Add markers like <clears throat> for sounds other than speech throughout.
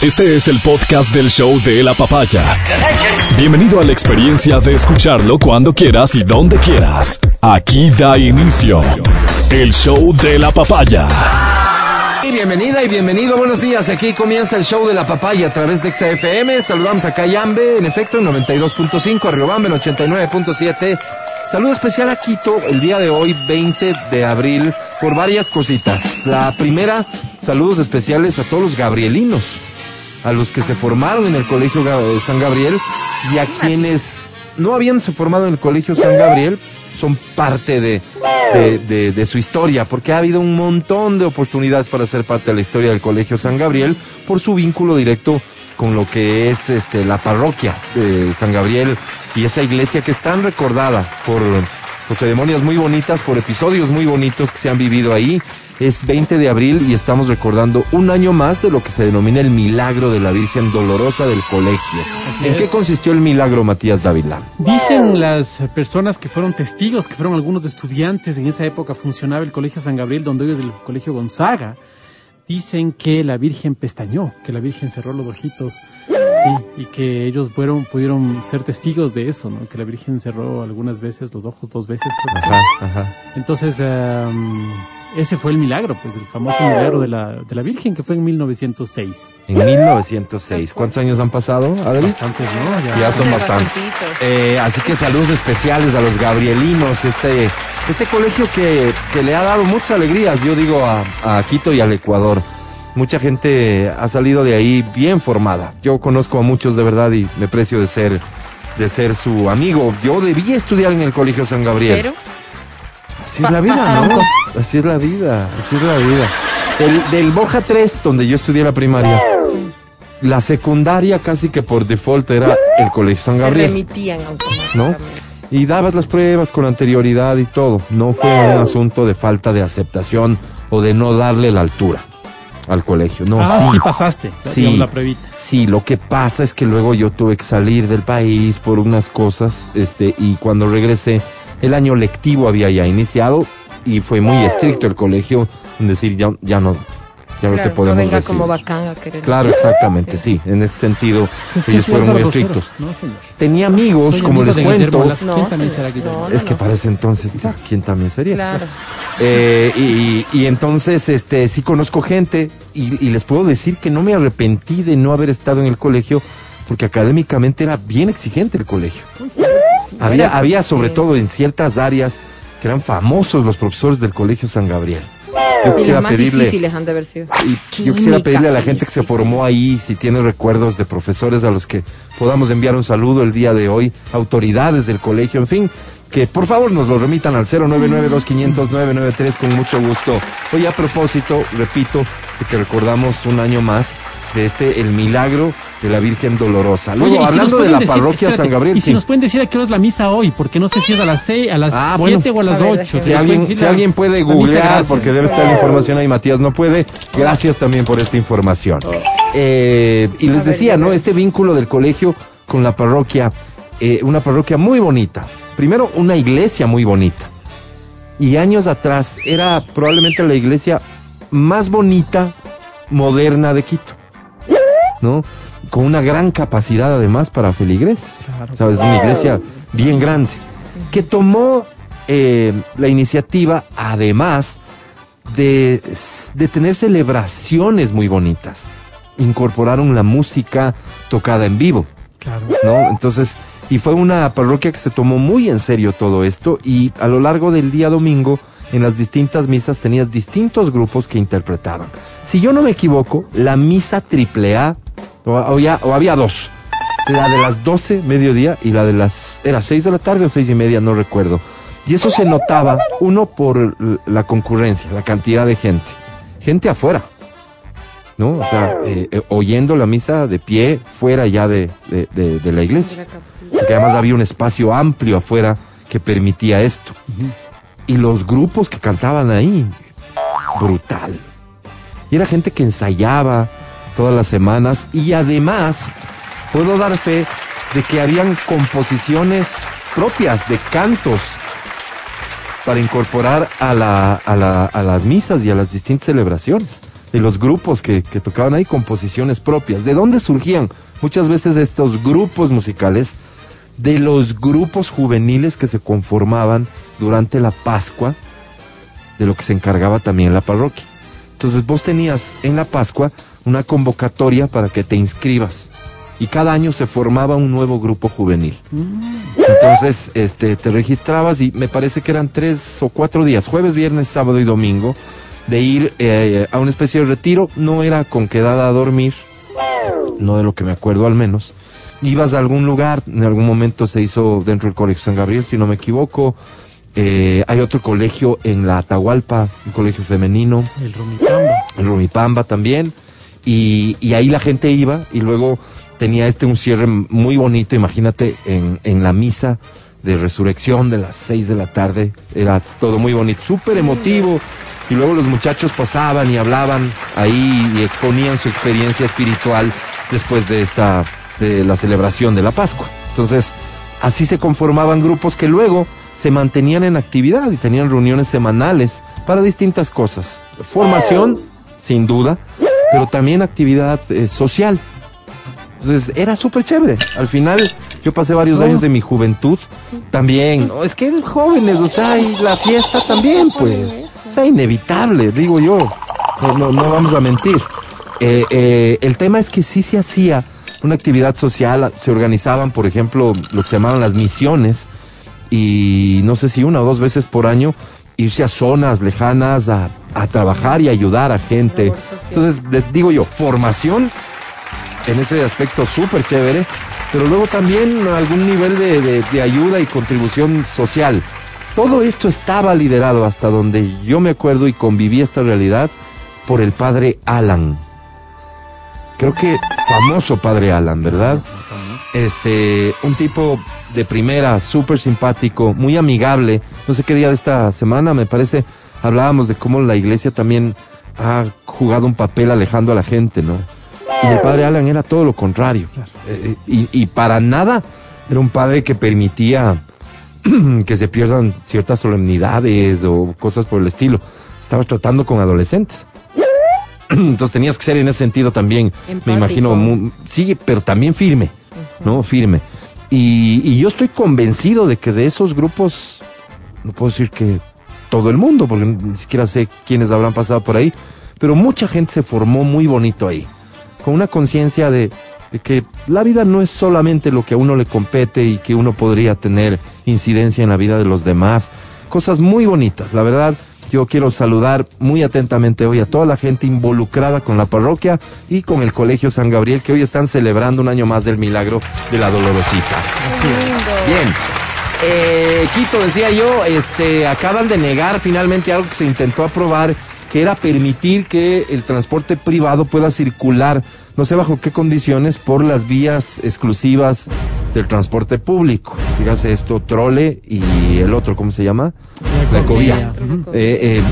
Este es el podcast del show de la papaya. Bienvenido a la experiencia de escucharlo cuando quieras y donde quieras. Aquí da inicio el show de la papaya. Y bienvenida y bienvenido, buenos días. Aquí comienza el show de la papaya a través de XFM. Saludamos a Cayambe, en efecto, en 92.5, a Riobambe en 89.7. Saludo especial a Quito el día de hoy, 20 de abril, por varias cositas. La primera, saludos especiales a todos los gabrielinos, a los que se formaron en el Colegio Ga- San Gabriel y a quienes no habían se formado en el Colegio San Gabriel, son parte de, de, de- de su historia, porque ha habido un montón de oportunidades para ser parte de la historia del Colegio San Gabriel por su vínculo directo con lo que es este, la parroquia de San Gabriel y esa iglesia que es tan recordada por, por ceremonias muy bonitas, por episodios muy bonitos que se han vivido ahí. Es 20 de abril y estamos recordando un año más de lo que se denomina el milagro de la Virgen Dolorosa del Colegio. ¿En qué consistió el milagro, Matías Dávila? Dicen las personas que fueron testigos, que fueron algunos estudiantes, en esa época funcionaba el Colegio San Gabriel, donde hoy es el Colegio Gonzaga. Dicen que la Virgen pestañó, que la Virgen cerró los ojitos, sí, y que ellos fueron, pudieron ser testigos de eso, ¿no? Que la Virgen cerró algunas veces los ojos, dos veces, creo. Ajá, ajá. Entonces, em, ese fue el milagro, pues, el famoso milagro de la, de la Virgen, que fue en 1906. En 1906. ¿Cuántos años han pasado? Bastantes, ¿no? Ya son bastantes. Eh, así que saludos especiales a los gabrielinos, este, este colegio que, que le ha dado muchas alegrías, yo digo, a, a Quito y al Ecuador. Mucha gente ha salido de ahí bien formada. Yo conozco a muchos de verdad y me precio de ser, de ser su amigo. Yo debí estudiar en el Colegio San Gabriel. Pero Así es la vida, ¿no? cosas. Así es la vida, así es la vida. Del, del Boja 3, donde yo estudié la primaria, la secundaria casi que por default era el Colegio San te Gabriel. remitían ¿no? Y dabas las pruebas con anterioridad y todo. No fue un asunto de falta de aceptación o de no darle la altura al colegio. No, ah, sí. sí pasaste, Sí. la pruebita. Sí, lo que pasa es que luego yo tuve que salir del país por unas cosas, este, y cuando regresé, el año lectivo había ya iniciado y fue muy estricto el colegio en decir ya, ya no, ya no te podemos no venga recibir. como bacán a querer. Claro, exactamente, sí. En ese sentido, Es que ellos fueron muy estrictos. No, señor. Tenía amigos, Soy como amigo les cuento. No, ¿Quién también será no, Es que para ese entonces, ¿quién también sería? Claro. Eh, y, y entonces, este, sí conozco gente y, y les puedo decir que no me arrepentí de no haber estado en el colegio porque académicamente era bien exigente el colegio. Había, Era- había sobre todo en ciertas áreas que eran famosos los profesores del colegio San Gabriel. Yo Y quisiera pedirle, difíciles han de haber sido. y yo quisiera pedirle a la gente que se formó ahí, si tiene recuerdos de profesores a los que podamos enviar un saludo el día de hoy, autoridades del colegio, en fin, que por favor nos lo remitan al 099-2500-993 con mucho gusto. Hoy a propósito, repito, de que recordamos un año más de este, el milagro de la Virgen Dolorosa. Luego, Oye, si hablando de la decir- parroquia espérate, San Gabriel, Y si sí. nos pueden decir a qué hora es la misa hoy, porque no sé si es a las 6, a las Ah, 7 bueno. o a las A ver, 8. déjeme Si alguien, si alguien puede googlear, porque debe estar la información ahí, Matías no puede. Gracias también por esta información. Eh, y les decía, ¿no? Este vínculo del colegio con la parroquia, eh, una parroquia muy bonita. Primero, una iglesia muy bonita. Y años atrás era probablemente la iglesia más bonita, moderna de Quito. ¿No? Con una gran capacidad además para feligreses. Claro. ¿Sabes? Una iglesia bien grande. Que tomó eh, la iniciativa, además, de, de tener celebraciones muy bonitas. Incorporaron la música tocada en vivo. Claro. ¿no? Entonces, y fue una parroquia que se tomó muy en serio todo esto y a lo largo del día domingo, en las distintas misas tenías distintos grupos que interpretaban. Si yo no me equivoco, la misa triple A, o, había, dos, la de las 12, mediodía, y la de las, era 6 de la tarde o seis y media, no recuerdo. Y eso se notaba, uno, por la concurrencia, la cantidad de gente. Gente afuera. ¿No? O sea, eh, eh, oyendo la misa de pie fuera ya de, de- de- de la iglesia. Porque además había un espacio amplio afuera que permitía esto. Y los grupos que cantaban ahí, brutal. Y era gente que ensayaba todas las semanas y además puedo dar fe de que habían composiciones propias de cantos para incorporar a, la, a, la- a las misas y a las distintas celebraciones. de los grupos que, que tocaban ahí, composiciones propias. ¿De dónde surgían muchas veces estos grupos musicales? De los grupos juveniles que se conformaban durante la Pascua, de lo que se encargaba también la parroquia. Entonces vos tenías en la Pascua una convocatoria para que te inscribas y cada año se formaba un nuevo grupo juvenil. Entonces, este, te registrabas y me parece que eran tres o cuatro días, jueves, viernes, sábado y domingo, de ir eh, a una especie de retiro. No era con quedada a dormir, no de lo que me acuerdo al menos. Ibas a algún lugar, en algún momento se hizo dentro del Colegio San Gabriel, si no me equivoco. Eh, hay otro colegio en la Atahualpa, un colegio femenino. El Rumipamba. El Rumipamba también. Y, y ahí la gente iba y luego tenía este un cierre muy bonito, imagínate, en, en la misa de resurrección de las seis de la tarde. Era todo muy bonito, súper emotivo. Y luego los muchachos pasaban y hablaban ahí y exponían su experiencia espiritual después de esta, de la celebración de la Pascua. Entonces, así se conformaban grupos que luego se mantenían en actividad y tenían reuniones semanales para distintas cosas. Formación, sin duda, pero también actividad eh, social. Entonces era súper chévere. Al final yo pasé varios años de mi juventud también. No, es que eran jóvenes, o sea, y la fiesta también, pues. O sea, inevitable, digo yo. No, no, no vamos a mentir. Eh, eh, el tema es que sí se hacía una actividad social, se organizaban, por ejemplo, lo que se llamaban las misiones, y no sé si una o dos veces por año irse a zonas lejanas a, a trabajar y ayudar a gente. Entonces, les digo yo, formación en ese aspecto súper chévere, pero luego también algún nivel de, de, de, ayuda y contribución social. Todo esto estaba liderado hasta donde yo me acuerdo y conviví esta realidad por el padre Alan. Creo que famoso padre Alan, ¿verdad? Este, un tipo de primera, súper simpático, muy amigable. No sé qué día de esta semana, me parece, hablábamos de cómo la iglesia también ha jugado un papel alejando a la gente, ¿no? Y el padre Alan era todo lo contrario. Eh, y, y, para nada era un padre que permitía <clears throat> que se pierdan ciertas solemnidades o cosas por el estilo. Estaba tratando con adolescentes. <clears throat> Entonces tenías que ser en ese sentido también, Empático. me imagino, muy, sí, pero también firme, uh -huh. ¿no? Firme. Y, y, yo estoy convencido de que de esos grupos, no puedo decir que todo el mundo, porque ni siquiera sé quiénes habrán pasado por ahí, pero mucha gente se formó muy bonito ahí con una conciencia de, de, que la vida no es solamente lo que a uno le compete y que uno podría tener incidencia en la vida de los demás. Cosas muy bonitas, la verdad. Yo quiero saludar muy atentamente hoy a toda la gente involucrada con la parroquia y con el Colegio San Gabriel que hoy están celebrando un año más del milagro de la Dolorosita. Bien. Eh, Quito, decía yo, este, acaban de negar finalmente algo que se intentó aprobar que era permitir que el transporte privado pueda circular, no sé bajo qué condiciones, por las vías exclusivas del transporte público. Dígase esto, trole y el otro, ¿cómo se llama? La ecovía. Eh, eh,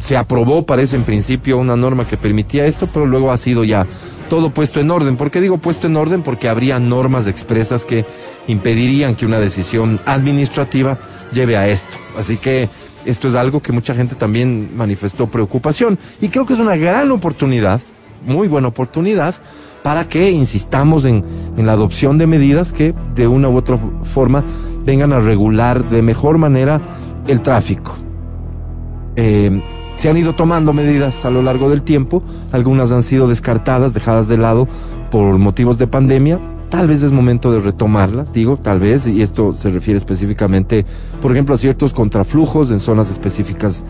se aprobó, parece en principio, una norma que permitía esto, pero luego ha sido ya todo puesto en orden. ¿Por qué digo puesto en orden? Porque habría normas expresas que impedirían que una decisión administrativa lleve a esto. Así que esto es algo que mucha gente también manifestó preocupación. Y creo que es una gran oportunidad, muy buena oportunidad, para que insistamos en, la adopción de medidas que de una u otra forma vengan a regular de mejor manera el tráfico. Eh, se han ido tomando medidas a lo largo del tiempo, algunas han sido descartadas, dejadas de lado por motivos de pandemia, tal vez es momento de retomarlas, digo, tal vez, y esto se refiere específicamente, por ejemplo, a ciertos contraflujos en zonas específicas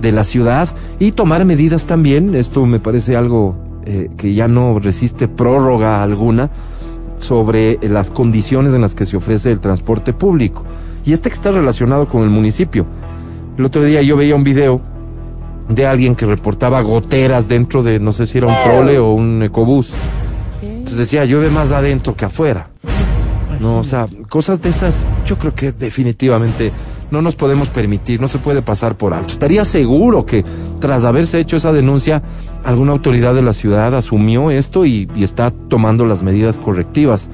de la ciudad y tomar medidas también, esto me parece algo eh, que ya no resiste prórroga alguna, sobre las condiciones en las que se ofrece el transporte público. Y este que está relacionado con el municipio. El otro día yo veía un video de alguien que reportaba goteras dentro de, no sé si era un trole o un ecobús. Entonces decía, llueve más adentro que afuera. No, o sea, cosas de esas, yo creo que definitivamente no nos podemos permitir, no se puede pasar por alto. Estaría seguro que tras haberse hecho esa denuncia, alguna autoridad de la ciudad asumió esto y, está tomando las medidas correctivas.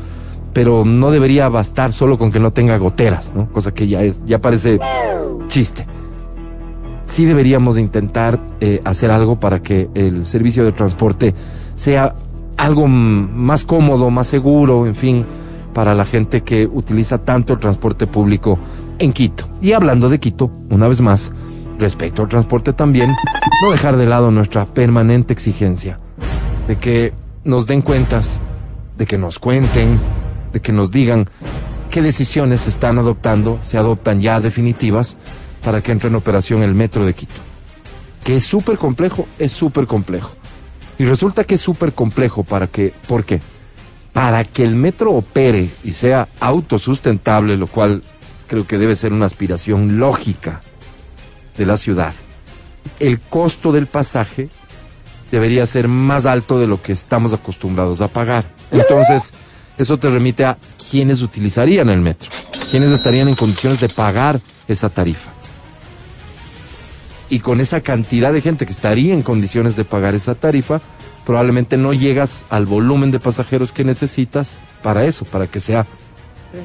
Pero no debería bastar solo con que no tenga goteras, ¿no? Cosa que ya es, ya parece chiste. sí deberíamos intentar eh, hacer algo para que el servicio de transporte sea algo más cómodo, más seguro, en fin, para la gente que utiliza tanto el transporte público en Quito. Y hablando de Quito, una vez más, respecto al transporte también, no dejar de lado nuestra permanente exigencia de que nos den cuentas, de que nos cuenten, de que nos digan qué decisiones se están adoptando, se adoptan ya definitivas para que entre en operación el metro de Quito. Que es súper complejo, es súper complejo. Y resulta que es súper complejo para que, ¿por qué? Para que el metro opere y sea autosustentable, lo cual creo que debe ser una aspiración lógica de la ciudad. El costo del pasaje debería ser más alto de lo que estamos acostumbrados a pagar. Entonces, eso te remite a quiénes utilizarían el metro, quiénes estarían en condiciones de pagar esa tarifa. Y con esa cantidad de gente que estaría en condiciones de pagar esa tarifa, probablemente no llegas al volumen de pasajeros que necesitas para eso, para que sea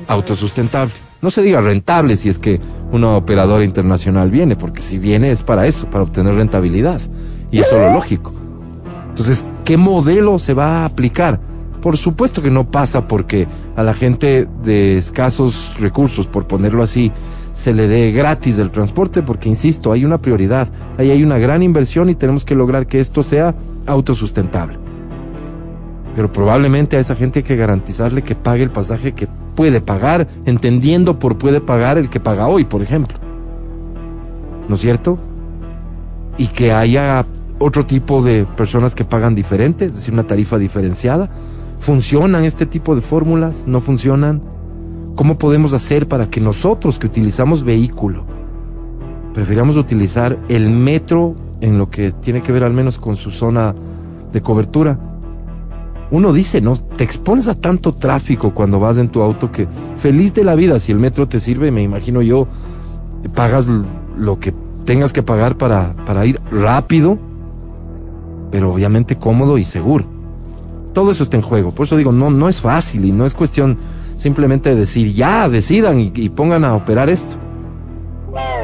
autosustentable. No se diga rentable si es que una operadora internacional viene, porque si viene es para eso, para obtener rentabilidad. Y eso es lo lógico. Entonces, ¿qué modelo se va a aplicar? Por supuesto que no pasa porque a la gente de escasos recursos, por ponerlo así, se le dé gratis el transporte, porque insisto, hay una prioridad, ahí hay una gran inversión y tenemos que lograr que esto sea autosustentable. Pero probablemente a esa gente hay que garantizarle que pague el pasaje que puede pagar, entendiendo por puede pagar el que paga hoy, por ejemplo. ¿No es cierto? Y que haya otro tipo de personas que pagan diferente, es decir, una tarifa diferenciada. ¿Funcionan este tipo de fórmulas? ¿No funcionan? ¿Cómo podemos hacer para que nosotros que utilizamos vehículo, prefiramos utilizar el metro en lo que tiene que ver al menos con su zona de cobertura? Uno dice, no, te expones a tanto tráfico cuando vas en tu auto que feliz de la vida, si el metro te sirve, me imagino yo, pagas lo que tengas que pagar para, para ir rápido pero obviamente cómodo y seguro. Todo eso está en juego. Por eso digo, no, no es fácil y no es cuestión simplemente de decir, ya, decidan y, pongan a operar esto.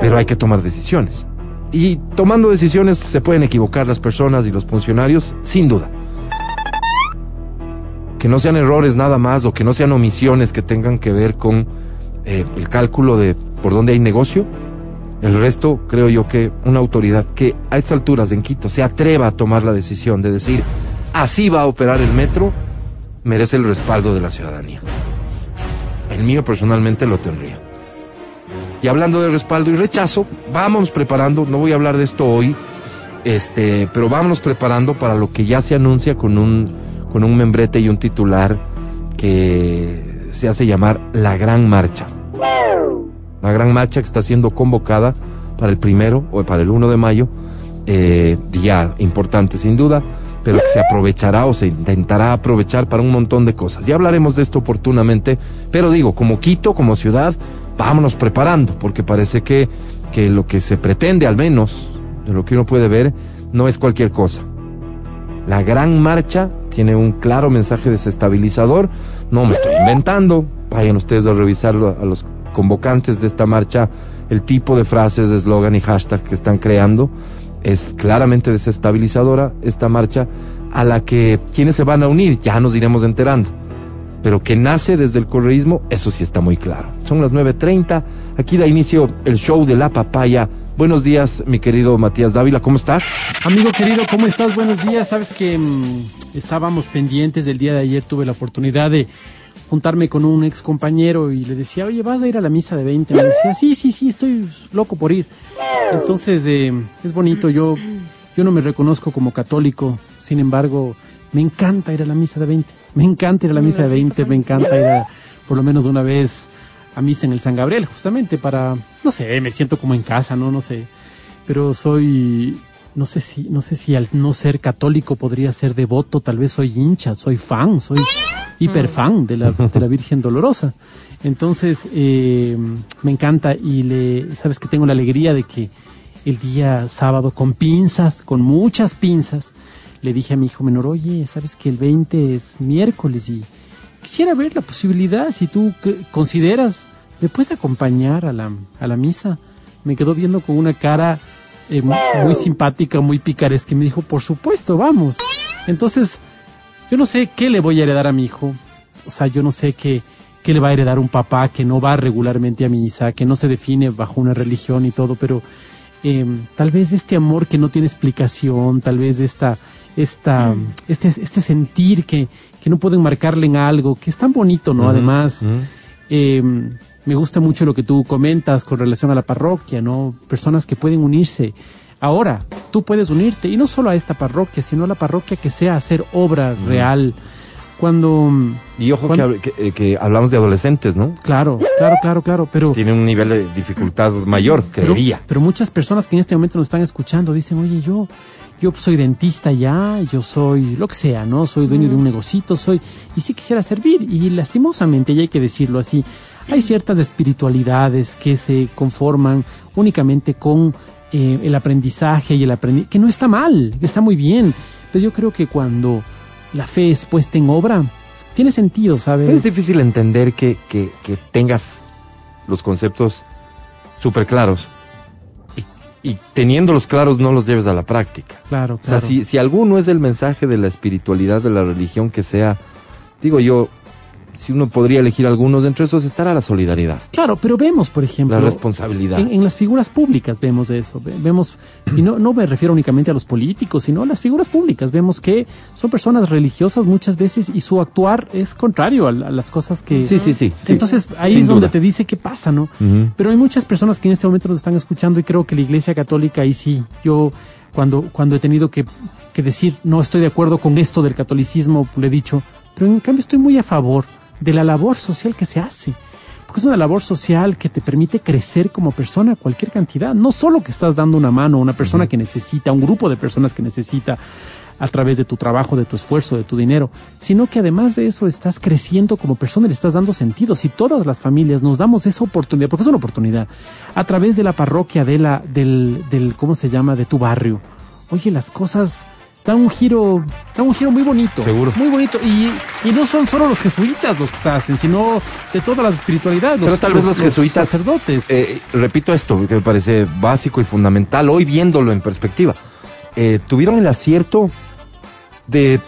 Pero hay que tomar decisiones. Y tomando decisiones se pueden equivocar las personas y los funcionarios, sin duda. Que no sean errores nada más o que no sean omisiones que tengan que ver con eh, el cálculo de por dónde hay negocio, el resto, creo yo que una autoridad que a estas alturas en Quito se atreva a tomar la decisión de decir, así va a operar el metro, merece el respaldo de la ciudadanía. El mío personalmente lo tendría. Y hablando de respaldo y rechazo, vámonos preparando, no voy a hablar de esto hoy, este, pero vámonos preparando para lo que ya se anuncia con un, con un membrete y un titular que se hace llamar la Gran Marcha la gran marcha que está siendo convocada para el primero o para el 1 de mayo, eh, día importante sin duda, pero que se aprovechará o se intentará aprovechar para un montón de cosas. Ya hablaremos de esto oportunamente, pero digo, como Quito, como ciudad, vámonos preparando, porque parece que, que lo que se pretende, al menos, de lo que uno puede ver, no es cualquier cosa. La gran marcha tiene un claro mensaje desestabilizador, no me estoy inventando, vayan ustedes a revisarlo a los convocantes de esta marcha, el tipo de frases, eslogan y hashtag que están creando es claramente desestabilizadora esta marcha a la que quienes se van a unir ya nos iremos enterando. Pero que nace desde el correísmo, eso sí está muy claro. Son las 9.30, aquí da inicio el show de la papaya. Buenos días, mi querido Matías Dávila, ¿cómo estás? Amigo querido, ¿cómo estás? Buenos días. Sabes que mm, estábamos pendientes del día de ayer, tuve la oportunidad de juntarme con un ex compañero y le decía, oye, ¿vas a ir a la misa de 20? Me decía, sí, sí, sí, estoy loco por ir. Entonces, eh, es bonito, yo, yo no me reconozco como católico, sin embargo, me encanta ir a la misa de 20. Me encanta ir a la misa de 20, me encanta ir a, por lo menos una vez a misa en el San Gabriel, justamente para, no sé, me siento como en casa, ¿no? No sé. Pero soy, no sé si, no sé si al no ser católico podría ser devoto, tal vez soy hincha, soy fan, soy hiper fan de la, de la Virgen Dolorosa. Entonces, eh, me encanta y le, sabes que tengo la alegría de que el día sábado con pinzas, con muchas pinzas, le dije a mi hijo menor, oye, sabes que el 20 es miércoles y quisiera ver la posibilidad, si tú consideras, ¿me puedes acompañar a la, a la misa? Me quedó viendo con una cara eh, muy simpática, muy picaresca, que me dijo, por supuesto, vamos. Entonces, yo no sé qué le voy a heredar a mi hijo. O sea, yo no sé qué, qué le va a heredar un papá que no va regularmente a misa, que no se define bajo una religión y todo, pero eh, tal vez este amor que no tiene explicación, tal vez esta, esta, este, este sentir que, que no pueden marcarle en algo, que es tan bonito, ¿no? Además, eh, me gusta mucho lo que tú comentas con relación a la parroquia, ¿no? Personas que pueden unirse. Ahora, tú puedes unirte, y no solo a esta parroquia, sino a la parroquia que sea hacer obra real. Cuando... Y ojo cuando- que, que- que hablamos de adolescentes, ¿no? Claro, claro, claro, claro, pero... Tienen un nivel de dificultad mayor que pero, debería. pero muchas personas que en este momento nos están escuchando dicen, oye, yo, yo soy dentista ya, yo soy lo que sea, ¿no? Soy dueño de un negocito, soy, y sí quisiera servir, y lastimosamente, y hay que decirlo así, hay ciertas espiritualidades que se conforman únicamente con eh, el aprendizaje y el aprendizaje, que no está mal, que está muy bien, pero yo creo que cuando la fe es puesta en obra, tiene sentido, ¿sabes? Es difícil entender que, que, que tengas los conceptos súper claros y, y teniéndolos claros no los lleves a la práctica. Claro, O sea, claro. si, si alguno es el mensaje de la espiritualidad, de la religión que sea, digo yo, si uno podría elegir algunos, entre esos estará la solidaridad, Claro, pero vemos, por ejemplo, la responsabilidad. En, en las figuras públicas vemos eso, ve- vemos, y no, no me refiero únicamente a los políticos, sino a las figuras públicas, vemos que son personas religiosas muchas veces y su actuar es contrario a, la- a las cosas que... Sí, sí, sí. sí. Entonces ahí es donde te dice qué pasa, ¿no? Pero hay muchas personas que en este momento nos están escuchando y creo que la Iglesia Católica ahí sí, yo cuando, cuando he tenido que, que decir no estoy de acuerdo con esto del catolicismo, le he dicho, pero en cambio estoy muy a favor de la labor social que se hace. Porque es una labor social que te permite crecer como persona cualquier cantidad. No solo que estás dando una mano a una persona que necesita, a un grupo de personas que necesita a través de tu trabajo, de tu esfuerzo, de tu dinero, sino que además de eso estás creciendo como persona y le estás dando sentido. Si todas las familias nos damos esa oportunidad, porque es una oportunidad, a través de la parroquia, de la, del, del, ¿cómo se llama?, de tu barrio. Oye, las cosas dan un giro, dan un giro muy bonito. Seguro. Muy bonito. Y, y no son solo los jesuitas los que hacen, sino de todas las espiritualidades. Pero tal vez los jesuitas, sacerdotes. eh, repito esto, que me parece básico y fundamental, hoy viéndolo en perspectiva, eh, tuvieron el acierto de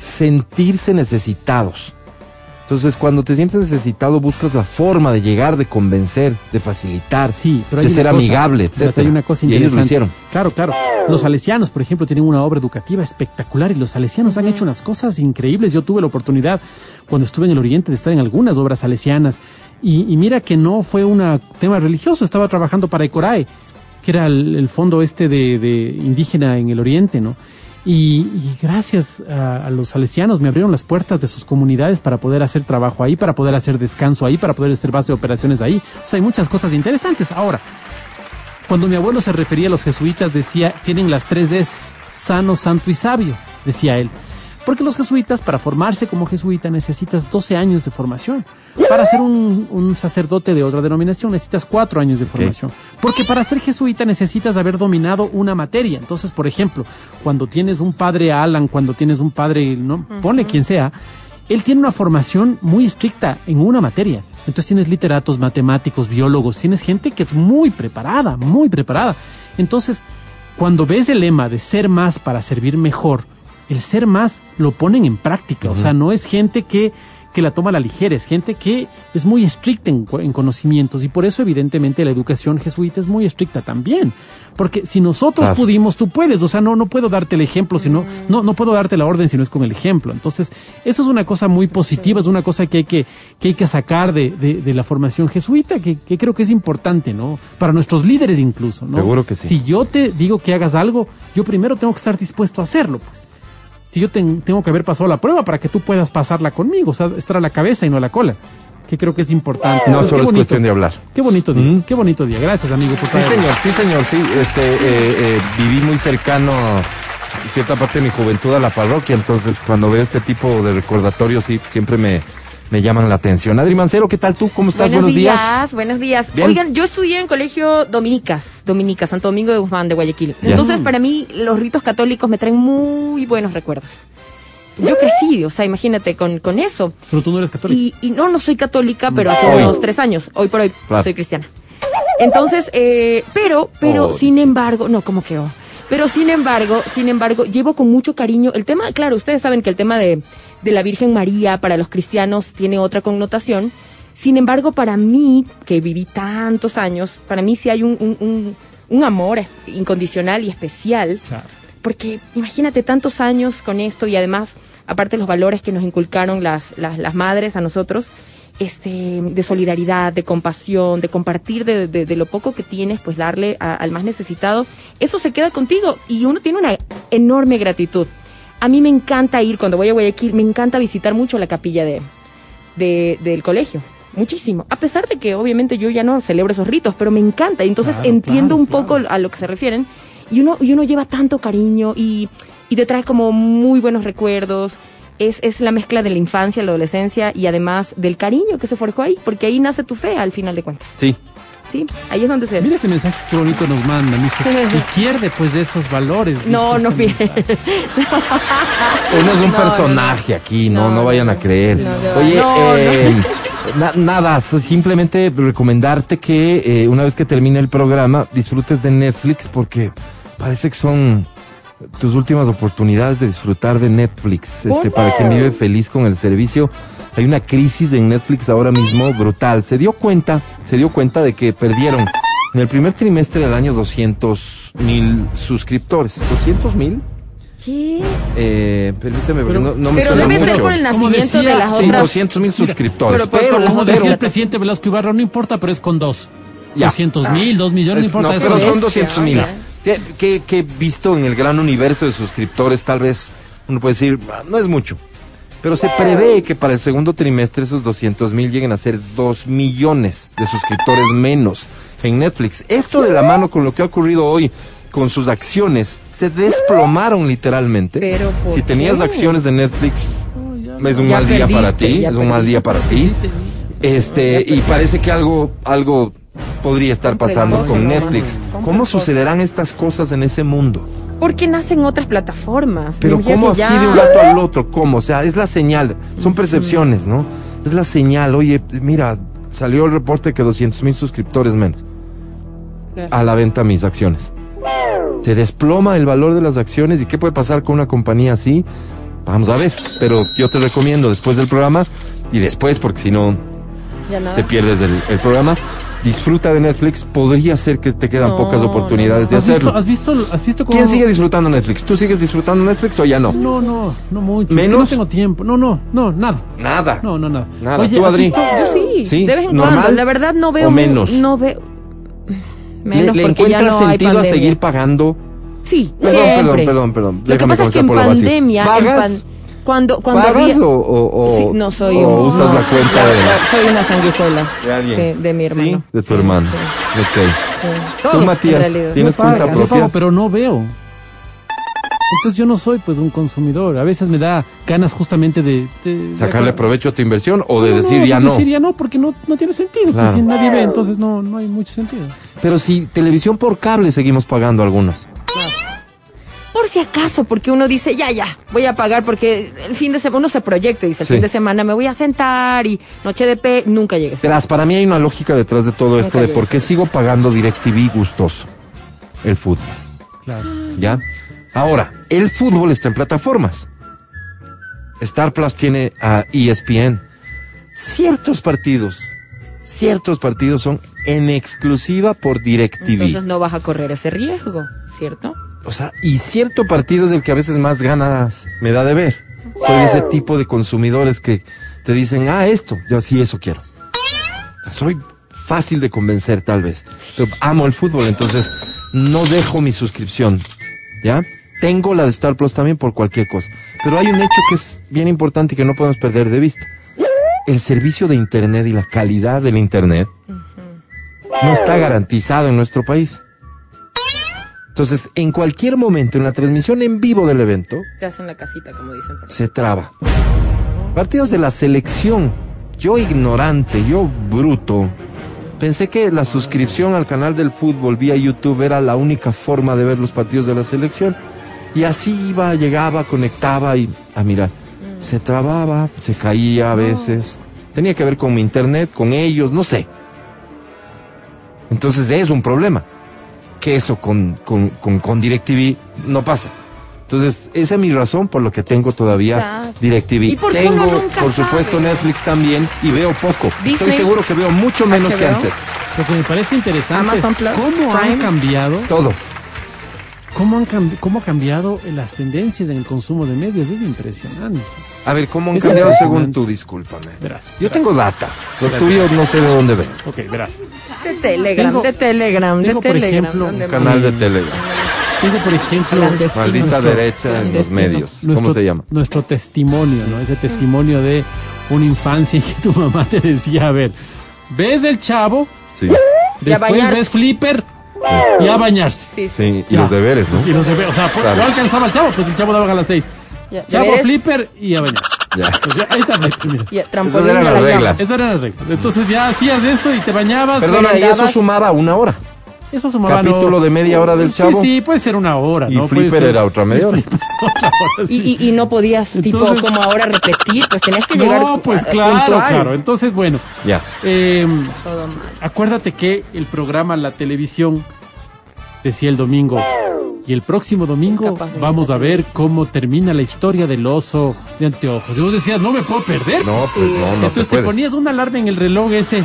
sentirse necesitados. Entonces, cuando te sientes necesitado, buscas la forma de llegar, de convencer, de facilitar, Sí, pero hay de ser cosa, amigable, etcétera. Hay una cosa y ellos interesante. lo hicieron. Claro, claro. Los salesianos, por ejemplo, tienen una obra educativa espectacular y los salesianos han hecho unas cosas increíbles. Yo tuve la oportunidad, cuando estuve en el Oriente, de estar en algunas obras salesianas. Y, y mira que no fue un tema religioso, estaba trabajando para Ecorae, que era el, el fondo este de, de indígena en el Oriente, ¿no? Y, gracias a, a los salesianos me abrieron las puertas de sus comunidades para poder hacer trabajo ahí, para poder hacer descanso ahí, para poder hacer base de operaciones ahí. O sea, hay muchas cosas interesantes. Ahora, cuando mi abuelo se refería a los jesuitas, decía, tienen las tres S, sano, santo y sabio, decía él. Porque los jesuitas, para formarse como jesuita, necesitas 12 años de formación. Para ser un, un sacerdote de otra denominación, necesitas cuatro años de formación. Porque para ser jesuita necesitas haber dominado una materia. Entonces, por ejemplo, cuando tienes un padre Alan, cuando tienes un padre, no, ponle quien sea, él tiene una formación muy estricta en una materia. Entonces tienes literatos, matemáticos, biólogos, tienes gente que es muy preparada, muy preparada. Entonces, cuando ves el lema de ser más para servir mejor, el ser más lo ponen en práctica. O sea, no es gente que, que la toma a la ligera, es gente que es muy estricta en, conocimientos. Y por eso, evidentemente, la educación jesuita es muy estricta también. Porque si nosotros Claro. pudimos, tú puedes. O sea, no, no puedo darte el ejemplo, sino, no, no puedo darte la orden si no es con el ejemplo. Entonces, eso es una cosa muy positiva, es una cosa que hay que, que hay que sacar de, de, de la formación jesuita, que, que creo que es importante, ¿no? Para nuestros líderes incluso, ¿no? Seguro que sí. Si yo te digo que hagas algo, yo primero tengo que estar dispuesto a hacerlo, pues. Si yo ten- tengo que haber pasado la prueba para que tú puedas pasarla conmigo, o sea, estar a la cabeza y no a la cola, que creo que es importante. No Entonces, solo es bonito. cuestión de hablar. Qué bonito día, Mm. qué bonito día. Gracias, amigo, por Sí, señor, sí, señor, sí. Este, eh, eh, viví muy cercano cierta parte de mi juventud a la parroquia, entonces cuando veo este tipo de recordatorios, sí, siempre me, me llaman la atención. Adri Mancero, ¿qué tal tú? ¿Cómo estás? Buenos, Buenos, días, buenos días. Bien. Oigan, yo estudié en colegio Dominicas, Dominicas, Santo Domingo de Guzmán, de Guayaquil. Ya. Entonces, para mí, los ritos católicos me traen muy buenos recuerdos. Yo crecí, o sea, imagínate con, con eso. Pero tú no eres católico. Y, y no, no soy católica, pero hace Hoy. unos tres años. Hoy por hoy Claro. soy cristiana. Entonces, eh, pero, pero, Oh, sin embargo, no, como que oh. Pero sin embargo, sin embargo, llevo con mucho cariño el tema, claro, ustedes saben que el tema de, de la Virgen María para los cristianos tiene otra connotación. Sin embargo, para mí, que viví tantos años, para mí sí hay un, un, un, un amor incondicional y especial Claro. porque imagínate tantos años con esto y además, aparte los valores que nos inculcaron las, las, las madres a nosotros, este, de solidaridad, de compasión, de compartir de, de- de lo poco que tienes, pues darle a- al más necesitado, eso se queda contigo y uno tiene una enorme gratitud. A mí me encanta ir, cuando voy a Guayaquil, me encanta visitar mucho la capilla de, de- del colegio. Muchísimo. A pesar de que obviamente yo ya no celebro esos ritos, pero me encanta. Y entonces Claro, entiendo claro, un poco claro. a lo que se refieren. Y uno, y uno lleva tanto cariño y, y te trae como muy buenos recuerdos. Es, es la mezcla de la infancia, la adolescencia y además del cariño que se forjó ahí, porque ahí nace tu fe al final de cuentas. Sí. ¿Sí? Ahí es donde se... Mira este mensaje que bonito nos manda, mister. <laughs> Y pierde pues de esos valores. No, dice no este pierde. Uno <laughs> es un No, personaje aquí, no, no, No, vayan no, a creer. no, no, Oye, no, eh, <laughs> na- nada, simplemente recomendarte que eh, una vez que termine el programa disfrutes de Netflix porque parece que son tus últimas oportunidades de disfrutar de Netflix. Este, para quien vive feliz con el servicio, hay una crisis en Netflix ahora mismo brutal. Se dio cuenta, se dio cuenta de que perdieron en el primer trimestre del año 200 mil suscriptores. ¿200 mil? ¿Qué? Eh, permíteme, Pero- no, no me Pero suena debe ser por el nacimiento decía- de las Sí, otras... 200 mil suscriptores. pero Como decía el presidente Velasco Ibarra, no importa, pero es con dos. Ya. 200 mil, dos millones, no importa. no, pero son dos. 200 mil. Ya. Que, que, que he visto en el gran universo de suscriptores, tal vez uno puede decir, "Ah, no es mucho. Pero se prevé que para el segundo trimestre esos 200 mil lleguen a ser 2 millones de suscriptores menos en Netflix. Esto de la mano con lo que ha ocurrido hoy con sus acciones, se desplomaron literalmente. Pero, ¿por si tenías qué? acciones de Netflix, es un Ya mal día para ti, es un mal día para ti. Este, y parece que algo, algo podría estar pasando con Netflix. ¿Cómo sucederán estas cosas en ese mundo? Porque nacen otras plataformas. Pero ¿cómo así ya- de un lado al otro? ¿Cómo? O sea, es la señal, son percepciones, ¿no? Es la señal, oye, mira, salió el reporte que 200 mil suscriptores menos a la venta mis acciones. Se desploma el valor de las acciones y qué puede pasar con una compañía así. Vamos a ver, pero yo te recomiendo después del programa y después, porque si no te pierdes el, el programa, disfruta de Netflix. Podría ser que te quedan No, pocas oportunidades de ¿Has visto, hacerlo. has visto, has visto cómo... ¿Quién sigue disfrutando Netflix? ¿Tú sigues disfrutando Netflix o ya no? No, no, no mucho. Es que ¿Menos? no tengo tiempo. No, no, no, nada. Nada. No, no, nada. Nada. Oye, ¿Tú, ¿has Adri? visto? Yo sí, Sí, de vez en ¿normal cuando. La verdad no veo. o menos? No veo. ¿Le, Menos le porque ya encuentras no hay sentido a seguir pagando? Sí, Perdón, siempre. perdón, perdón, perdón. Lo que pasa es que en pandemia, en cuando cuando ¿Pagas había o, o, o- Sí, no soy o un- usas no, la cuenta no, de, soy una sanguijuela de alguien? Sí, de mi hermano. ¿Sí? De tu Sí, hermano. sí, Ok. sí. Tú, Matías. ¿tienes pago, cuenta yo propia? pago, pero no veo. Entonces yo no soy pues un consumidor. A veces me da ganas justamente de... de- ¿Sacarle de- provecho a tu inversión o de No, decir no, ya de no? decir ya no, porque no, no tiene sentido. Claro. Pues si nadie ve, entonces no, no hay mucho sentido. Pero si televisión por cable seguimos pagando algunos. Por si acaso, porque uno dice, ya, ya, voy a pagar porque el fin de semana, uno se proyecta y dice, el Sí. fin de semana me voy a sentar y noche de P, nunca llegues. Verás, para mí hay una lógica detrás de todo esto de llegues. por qué sigo pagando DirecTV gustoso. El fútbol. Claro. ¿Ya? Ahora, el fútbol está en plataformas. Star Plus tiene a ESPN. Ciertos partidos, ciertos partidos son en exclusiva por DirecTV. Entonces no vas a correr ese riesgo, ¿cierto? O sea, y cierto partido es el que a veces más ganas me da de ver. Soy ese tipo de consumidores que te dicen, ah, esto, yo sí, eso quiero. Soy fácil de convencer, tal vez. Pero amo el fútbol, entonces no dejo mi suscripción. ¿Ya? Tengo la de Star Plus también por cualquier cosa. Pero hay un hecho que es bien importante y que no podemos perder de vista. El servicio de Internet y la calidad del Internet no está garantizado en nuestro país. Entonces, en cualquier momento, en la transmisión en vivo del evento, Te hacen la casita, como dicen. se traba. Partidos de la selección. Yo ignorante, yo bruto. Pensé que la suscripción al canal del fútbol vía YouTube era la única forma de ver los partidos de la selección. Y así iba, llegaba, conectaba y a mirar. Se trababa, se caía a veces. Tenía que ver con mi internet, con ellos, no sé. Entonces es un problema. Que eso con, con, con, con DirecTV no pasa. Entonces, esa es mi razón por lo que tengo todavía Exacto. DirecTV. ¿Y por tengo, uno nunca por supuesto, sabe? Netflix también y veo poco. Estoy Disney, seguro que veo mucho menos que antes. Lo que me parece interesante Amazon es Plus, cómo han cambiado, Todo. cómo han cambi- cómo ha cambiado las tendencias en el consumo de medios. Es impresionante. A ver, ¿cómo han Es cambiado según tú? Discúlpame. Verás. Yo tengo data. Lo tuyo no sé de dónde ven. Ok, verás. De Telegram, Tengo- de Telegram, tengo, de por Telegram. ejemplo, ¿dónde un? Canal de Telegram. Tengo, por ejemplo. Maldita Nuestro- derecha en los medios. ¿Cómo nuestro, se llama? nuestro testimonio, ¿no? Ese testimonio de una infancia en que tu mamá te decía, a ver, ves el chavo, Sí. Después ves flipper y a bañarse. Sí, sí. Sí, y Ya. los deberes, ¿no? Y los deberes, o sea, ¿por- Claro. ¿cuál alcanzaba el chavo? Pues el chavo daba a las seis. Ya, flipper y a bañarse. Ya. Pues ya, ahí está, mira. ya, trampolín Esas eran las la llama. reglas. Esas eran las reglas. Entonces ya hacías eso y te bañabas. Perdona, y eso sumaba una hora. Eso sumaba, ¿no? Capítulo de media hora del Sí, chavo. Sí, puede ser una hora, Y ¿no? Flipper ser- era otra media hora. <laughs> Sí. Y, y, y no podías, tipo, como ahora repetir, pues tenías que llegar. No, pues a- claro, puntual. claro. Entonces, bueno, Ya. eh, Todo mal. acuérdate que el programa La Televisión decía el domingo. Y el próximo domingo vamos a ver cómo termina la historia del oso de anteojos. Y vos decías, no me puedo perder. No, pues Sí. no, no Entonces te ponías una alarma en el reloj ese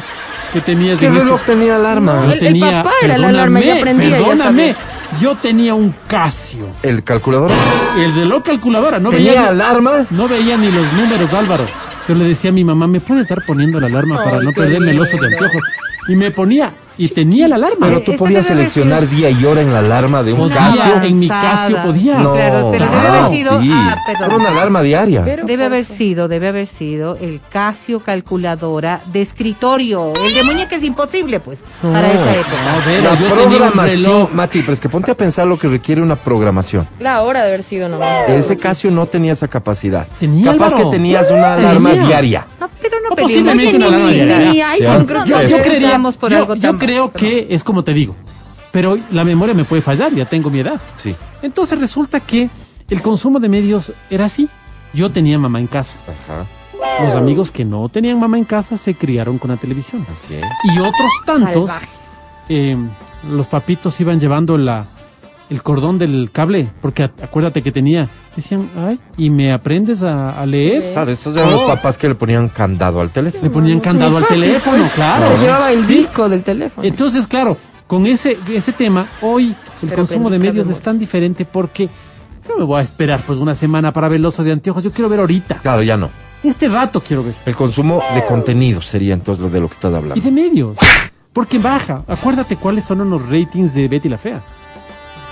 que tenías ¿Qué en ese- reloj tenía alarma? No, Yo El- el papá era la alarma, ya perdóname, aprendía, yo tenía un Casio. ¿El calculador? El reloj calculadora, no ¿Tenía veía, alarma? no veía ni los números, Álvaro. Pero le decía a mi mamá, ¿me puede estar poniendo la alarma para no perderme el oso de anteojos? Y me ponía, y tenía la alarma. Pero tú Ese podías seleccionar día y hora en la alarma de un Casio. en mi Casio podía. No, claro, pero debe haber sido. sí. Ah. Era una alarma diaria. Pero Debe haber sido, debe haber sido el Casio calculadora de escritorio. El de muñeca es imposible, pues, para esa época. La programación. Mati, pero es que ponte a pensar lo que requiere una programación. La hora de haber sido nomás. Ese Casio no tenía esa capacidad. Tenía, Capaz Álvaro. que tenías una Tenía. alarma diaria. No, pero no O peleemos. posiblemente una alarma diaria. Yo- por yo, algo tan creo que es como te digo, pero la memoria me puede fallar, ya tengo mi edad. Sí. Entonces resulta que el consumo de medios era así. Yo tenía mamá en casa. Ajá. Los amigos que no tenían mamá en casa se criaron con la televisión. Así es. Y otros tantos, eh, los papitos iban llevando la, el cordón del cable, porque acuérdate que tenía, decían, ay, ¿y me aprendes a, a leer? Claro, estos eran los papás que le ponían candado al teléfono. Le ponían candado al <laughs> teléfono, claro. Se llevaba el Sí. disco del teléfono. Entonces, claro, con ese, ese tema, hoy el Pero consumo de medios es tan diferente porque no me voy a esperar pues una semana para ver el oso de anteojos, yo quiero ver ahorita. Claro, ya no. Este rato quiero ver. El consumo de contenido sería entonces lo de lo que estás Y hablando. de medios. Porque baja. Acuérdate cuáles son los ratings de Betty la Fea.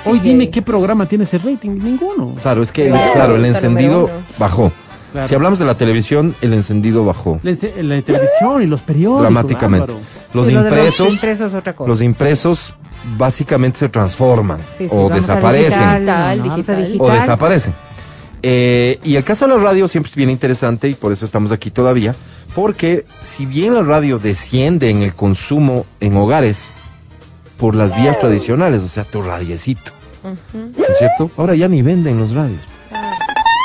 Hoy dime qué programa tiene ese rating. Ninguno. Claro, es que claro, el encendido bajó. Claro. Si hablamos de la televisión, el encendido bajó La, la televisión y los periódicos. dramáticamente. Álvaro. Los Sí, lo de impresos, Los impresos es otra cosa. los impresos básicamente se transforman Sí, sí, o desaparecen digital, Digital, no, digital. o desaparecen. Eh, y el caso de la radio siempre es bien interesante y por eso estamos aquí todavía, porque si bien la radio desciende en el consumo en hogares por las vías tradicionales, o sea, tu radiecito, ¿no es cierto? Ahora ya ni venden los radios.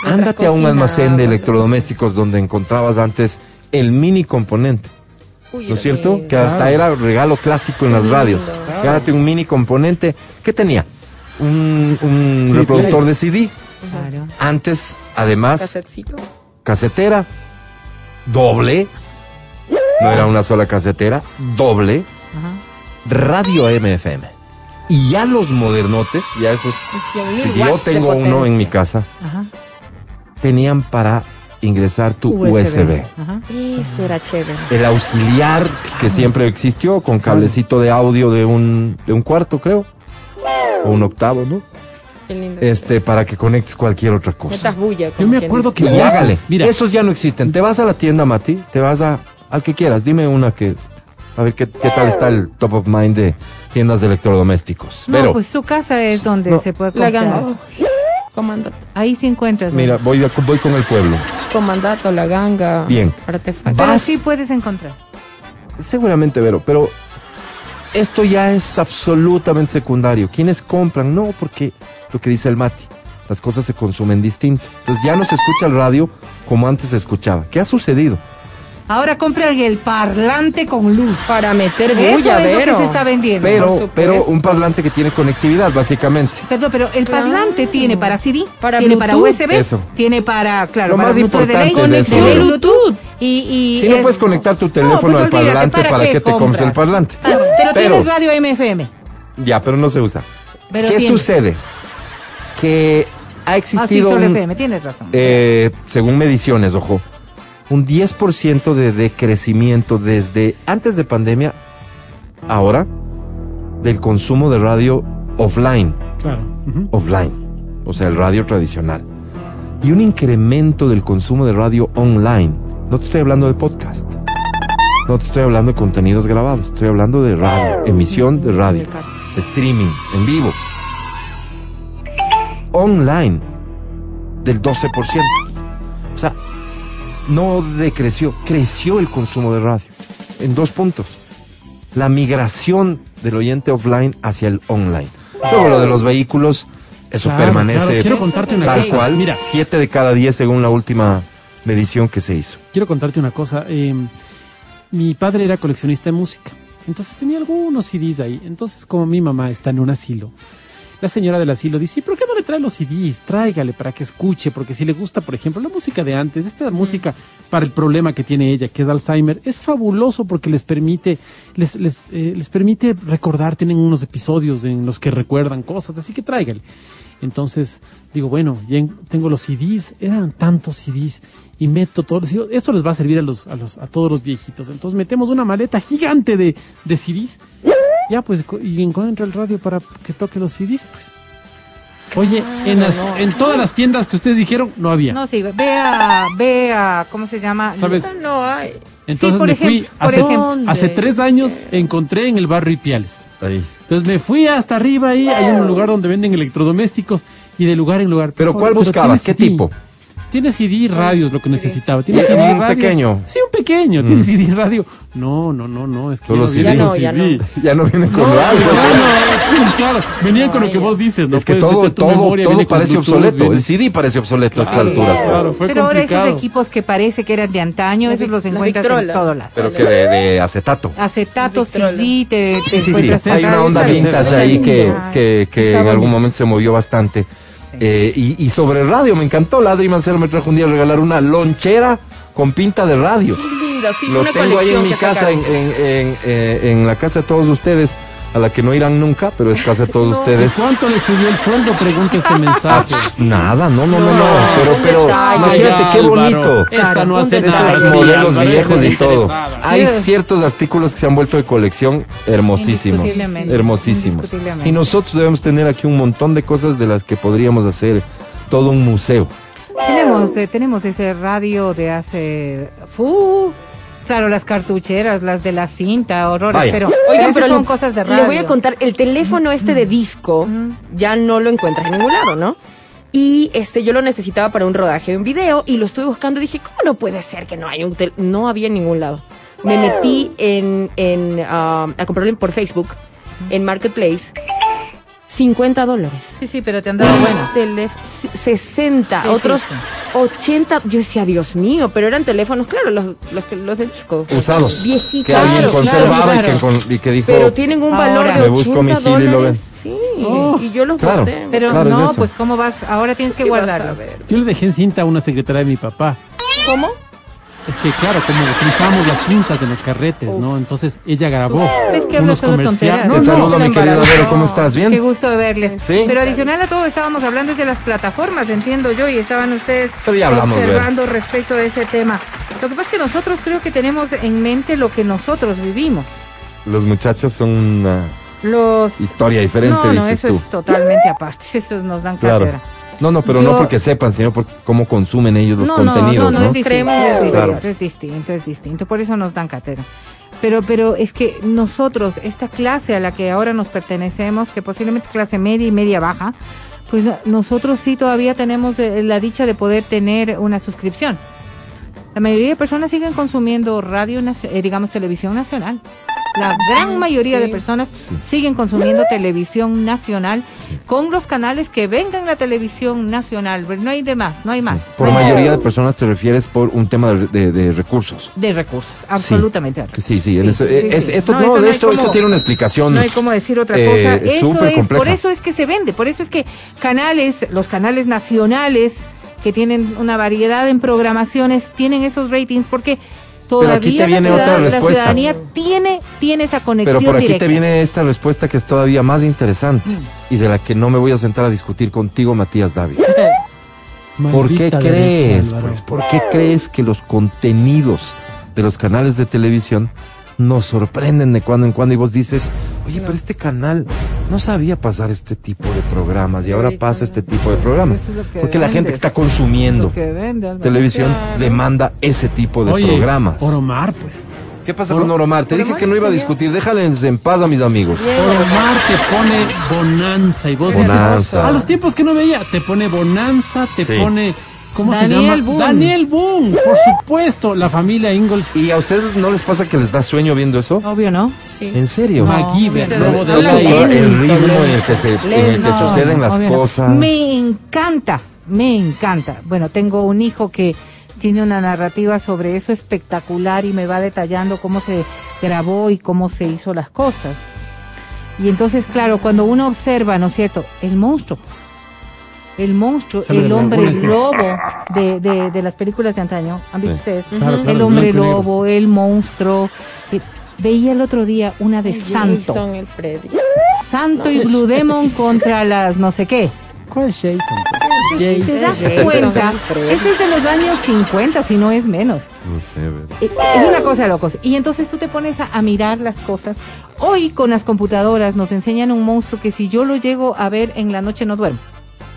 Ándate a un almacén de electrodomésticos donde encontrabas antes el mini componente, Uy, ¿no es cierto? Que hasta era regalo clásico en las Lindo. radios. Claro. Gánate un mini componente. ¿Qué tenía? Un, un Sí, reproductor play. de CD. Claro. Antes, además, Casetcito. casetera, doble. No era una sola casetera, doble. Ajá. Radio MFM. Y ya los modernotes, ya esos Y 100.000 que yo tengo uno en mi casa, Ajá. tenían para ingresar tu USB. Ajá. Ese era chévere. El auxiliar que siempre existió con cablecito de audio de un, de un cuarto, creo. O un octavo, ¿no? Qué lindo. Este, para que conectes cualquier otra cosa. Metas bulla. Yo me acuerdo que- Y hágale. Mira. Esos ya no existen. Te vas a la tienda, Mati, te vas a al que quieras. Dime una que a ver qué, qué tal está el top of mind de tiendas de electrodomésticos. No, Pero pues su casa es donde no. se puede La comprar. ganga. Comandato. Ahí sí encuentras. ¿no? mira, voy a- voy con el pueblo. Comandato, la ganga. Bien. Artefacto. Pero sí puedes encontrar. Seguramente, Vero, pero esto ya es absolutamente secundario. ¿Quiénes compran? No, porque lo que dice el Mati, las cosas se consumen distinto. Entonces ya no se escucha el radio como antes se escuchaba. ¿Qué ha sucedido? Ahora compran el parlante con luz. Para meter Eso bulla, es lo que se está vendiendo. Pero, pero un parlante que tiene conectividad, básicamente. Perdón, pero el Claro. parlante tiene para CD, Para tiene para Bluetooth. USB, Eso. tiene para, claro, Lo para más Bluetooth de ley, importante es de eso, ley Vero. Bluetooth. Y, y Si no es- puedes conectar tu teléfono pues al olvídate, parlante, ¿para qué te compras el parlante? Ah, pero, Pero- tienes radio MFM. Ya, pero no se usa. Pero ¿Qué tienes. sucede? Que ha Ah, sí, existido, solo un- FM, tienes razón. eh, según mediciones, ojo, un 10% de decrecimiento desde antes de pandemia, ahora, del consumo de radio offline. Claro. offline, o sea, el radio tradicional. Y un incremento del consumo de radio online. No te estoy hablando de podcast. No te estoy hablando de contenidos grabados. Estoy hablando de radio, emisión de radio, streaming, en vivo. Online, del 12%. O sea, no decreció, creció el consumo de radio. En dos puntos. La migración del oyente offline hacia el online. Luego lo de los vehículos, eso Claro, permanece claro. Quiero contarte una tal cosa. cual. Mira. Siete de cada diez según la última medición que se hizo. Quiero contarte una cosa. eh, mi padre era coleccionista de música. Entonces tenía algunos CDs ahí. Entonces, como mi mamá está en un asilo, la señora del asilo dice, "¿Y ¿por qué no le trae los CDs? Tráigale para que escuche, porque si le gusta, por ejemplo, la música de antes, esta música para el problema que tiene ella, que es Alzheimer, es fabuloso porque les permite, les, les, eh, les permite recordar, tienen unos episodios en los que recuerdan cosas, así que tráigale. Entonces, digo, bueno, ya en- tengo los CDs, eran tantos CDs, y meto todos, digo, esto les va a servir a los, a los, a todos los viejitos. Entonces metemos una maleta gigante de, de CDs. Ya, pues, y encuentro el radio para que toque los CDs, pues. Oye, en, las, en todas las tiendas que ustedes dijeron, no había. No, sí, vea, vea, ¿cómo se llama? ¿Sabes? No hay. Entonces Sí, por me fui, ejemplo, por hace, ejemplo. hace tres años encontré en el barrio Ipiales. Ahí. Entonces me fui hasta arriba ahí, hay un lugar donde venden electrodomésticos y de lugar en lugar. ¿Pero cuál buscabas? ¿tiene ¿Qué tipo? Tiene CD y radio es lo que necesitaba. ¿Tiene ¿Y CD y un radio? pequeño? Sí, un pequeño. ¿Tiene CD y radio? No, no, no, no. Es que Solo no CD. viene Ya con no, ya CD. <laughs> Ya no vienen con No, radio. pues, ya no, pues, <laughs> claro, venían con lo que vos dices, ¿no? es que Puedes todo, todo, todo viene parece obsoleto. viene- El CD parece obsoleto a estas alturas. pues. claro, fue Pero ahora esos equipos que parece que eran de antaño, esos los encuentras en todo lado. Pero que de, de acetato. Acetato. CD, te, te Sí, sí, sí. Hay una onda vintage ahí que, Está que, que Está en algún momento se movió bastante. Eh, y, y sobre radio, me encantó. La Adri Mancero me trajo un día a regalar una lonchera con pinta de radio. Qué lindo, sí, Lo una tengo ahí en mi casa, en, sacaron. en, en, eh, en la casa de todos ustedes, a la que no irán nunca, pero es casa de todos <laughs> No. ustedes. ¿Cuánto le subió el sueldo? Pregunta este <laughs> mensaje. Nada, no, no, no, no. No, pero, pero, imagínate qué bonito. Esta no hace nada. Esos modelos Álvaro, viejos y todo. Hay Sí. <laughs> ciertos artículos que se han vuelto de colección hermosísimos. Indiscutiblemente. Hermosísimos. Indiscutiblemente. Y nosotros debemos tener aquí un montón de cosas de las que podríamos hacer todo un museo. Tenemos, eh, tenemos ese radio de hace... ¡Fu! Claro, las cartucheras, las de la cinta, horrores, Vaya. pero, Oigan, pero son le- cosas de radio. Les voy a contar, el teléfono este de disco ya no lo encuentras en ningún lado, ¿no? Y este yo lo necesitaba para un rodaje de un video y lo estuve buscando y dije, ¿cómo no puede ser que no hay un tel-?" No había en ningún lado. Me metí en, en ah, a comprarlo por Facebook, en Marketplace, 50 dólares. Sí, sí, pero te han dado bueno. Teléfono, 60, Sí, otros sí, 80. Yo decía, Dios mío, pero eran teléfonos, claro, los, los, que- los de disco. Usados. Viejitos. Que alguien Claro, conservaba claro, y, que, con- y que dijo... Pero tienen un valor Ahora. de Me busco 80 mi gil y lo dólares. Sí, y yo los Claro. boté. Pero Claro, es no, pues ¿cómo vas? Ahora tienes que ¿Qué vas a guardarlo. ver? Yo le dejé en cinta a una secretaria de mi papá. ¿Cómo? Es que claro, como utilizamos las cintas de los carretes, ¿no? Entonas ella grabó ¿Sabes qué? unos Hablas solo comerciales. No, Te no, saludo, mi querida. Vero, ¿cómo estás? ¿Bien? Qué gusto de verles. Sí. Pero adicional a todo, estábamos hablando de las plataformas, entiendo yo, y estaban ustedes Pero ya hablamos, observando respecto a ese tema. Lo que pasa es que nosotros creo que tenemos en mente lo que nosotros vivimos. Los muchachos son una Los... historia diferente, no, no, dices eso tú. es totalmente aparte. <laughs> Eso nos dan Claro. No, no, pero Yo- no porque sepan, sino por cómo consumen ellos los no, contenidos, no, ¿no? no, es Creemos es distinto, Claro. es distinto, es distinto. Por eso nos dan cátedra. Pero, pero es que nosotros, esta clase a la que ahora nos pertenecemos, que posiblemente es clase media y media baja, pues nosotros sí todavía tenemos eh, la dicha de poder tener una suscripción. La mayoría de personas siguen consumiendo radio, eh, digamos, televisión nacional. La gran mayoría Sí. de personas siguen consumiendo televisión nacional con los canales que vengan la televisión nacional. Pero No hay de más, no hay más. Por mayoría de personas te refieres por un tema de, de- de recursos. de recursos, absolutamente. Sí, sí, eso, eh, esto, No, eso de esto, cómo- esto tiene una explicación. No hay cómo decir otra eh, cosa. Eso súper es, compleja. por eso es que se vende, por eso es que canales, los canales nacionales que tienen una variedad en programaciones tienen esos ratings porque todavía aquí te la, viene ciudad- otra la respuesta. ciudadanía tiene tiene esa conexión Pero por aquí directa. te viene esta respuesta que es todavía más interesante y de la que no me voy a sentar a discutir contigo, Matías David. <laughs> ¿Por qué crees, derecha, pues, por qué crees que los contenidos de los canales de televisión nos sorprenden de cuando en cuando y vos dices, oye, pero este canal no sabía pasar este tipo de programas y ahora pasa este tipo de programas? Porque la gente que está consumiendo televisión demanda ese tipo de programas. Oromar, pues. ¿Qué pasa Oro- con Oromar? Te dije que no iba a discutir, déjales en paz a mis amigos. Oromar te pone bonanza y vos dices, Bonanza. a los tiempos que no veía, te pone bonanza, te Sí. pone, ¿cómo se Daniel llama? Boone. Daniel Boone, por supuesto, la familia Ingalls. ¿Y a ustedes no les pasa que les da sueño viendo eso? Obvio, ¿no? Sí. ¿En serio? MacGyver, sí, Lobo de El, ritmo en el que, se, en el que No, suceden las obvio no. cosas. Me encanta, me encanta. Bueno, tengo un hijo que tiene una narrativa sobre eso espectacular y me va detallando cómo se grabó y cómo se hizo las cosas. Y entonces, claro, cuando uno observa, ¿no es cierto? El monstruo. El monstruo, el hombre lobo de, de, de las películas de antaño. ¿Han visto Sí. ustedes? Claro, claro, el hombre negro. lobo, el monstruo. Eh, veía el otro día una de Santo. Jason, el Freddy. Santo y Blue Demon contra las no sé qué. ¿Cuál es Jason? ¿Te das Jason, cuenta? Eso es de los años 50, si no es menos. No sé, ¿verdad? Eh, Es una cosa de locos. Y entonces tú te pones a, a mirar las cosas. Hoy con las computadoras nos enseñan un monstruo que si yo lo llego a ver en la noche no duermo.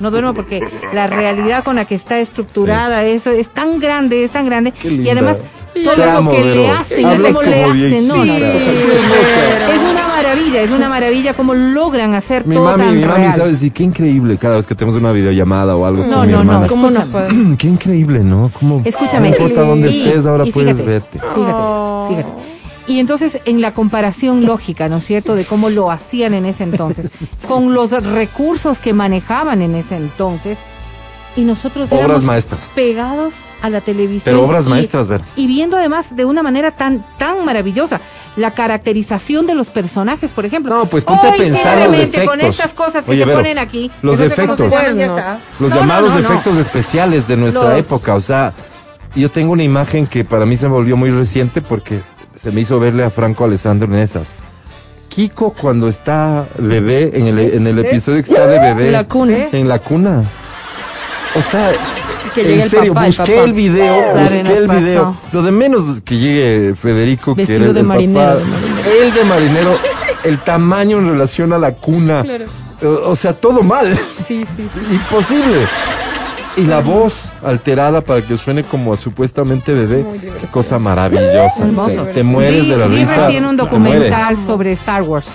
No duermo porque la realidad con la que está estructurada eso es tan grande, es tan grande. Y además todo Te lo amo, que le hacen, cómo le hacen. No, no, es, Sí, una maravilla, es una maravilla cómo logran hacer Mi todo mami, tan mi mami real. sabe decir qué increíble cada vez que tenemos una videollamada o algo No, con mi hermana. ¿Cómo no <clears throat> puede? Qué increíble, ¿no? ¿Cómo, Escúchame. No importa dónde Y- estés, ahora y puedes fíjate, verte. Fíjate, fíjate. Y entonces, en la comparación lógica, ¿no es cierto?, de cómo lo hacían en ese entonces, <laughs> con los recursos que manejaban en ese entonces, y nosotros Obras éramos maestras. pegados a la televisión. Pero obras y- maestras, ver. Y viendo además de una manera tan, tan maravillosa la caracterización de los personajes, por ejemplo. No, pues ponte a pensar los simplemente con efectos. estas cosas que Oye, se Vero, ponen aquí. los no sé efectos. Los No, no, llamados no, no. efectos especiales de nuestra Los- época. O sea, yo tengo una imagen que para mí se me volvió muy reciente porque se me hizo verle a Franco Alessandro en esas. Kiko cuando está bebé, en el, en el episodio que está de bebé. La cuna. En la cuna. O sea, Que en el serio, el busqué papá. el video, busqué el pasó. video. Lo de menos es que llegue Federico, que era el, de el marinero, papá. de marinero. Él de marinero, el tamaño en relación a la cuna. Claro. O, o sea, todo mal. Sí, sí, sí. Imposible. Y la voz alterada para que suene como a supuestamente bebé. Qué cosa maravillosa. Hermoso. Te mueres vi, de la vi risa. recién un documental sobre Star Wars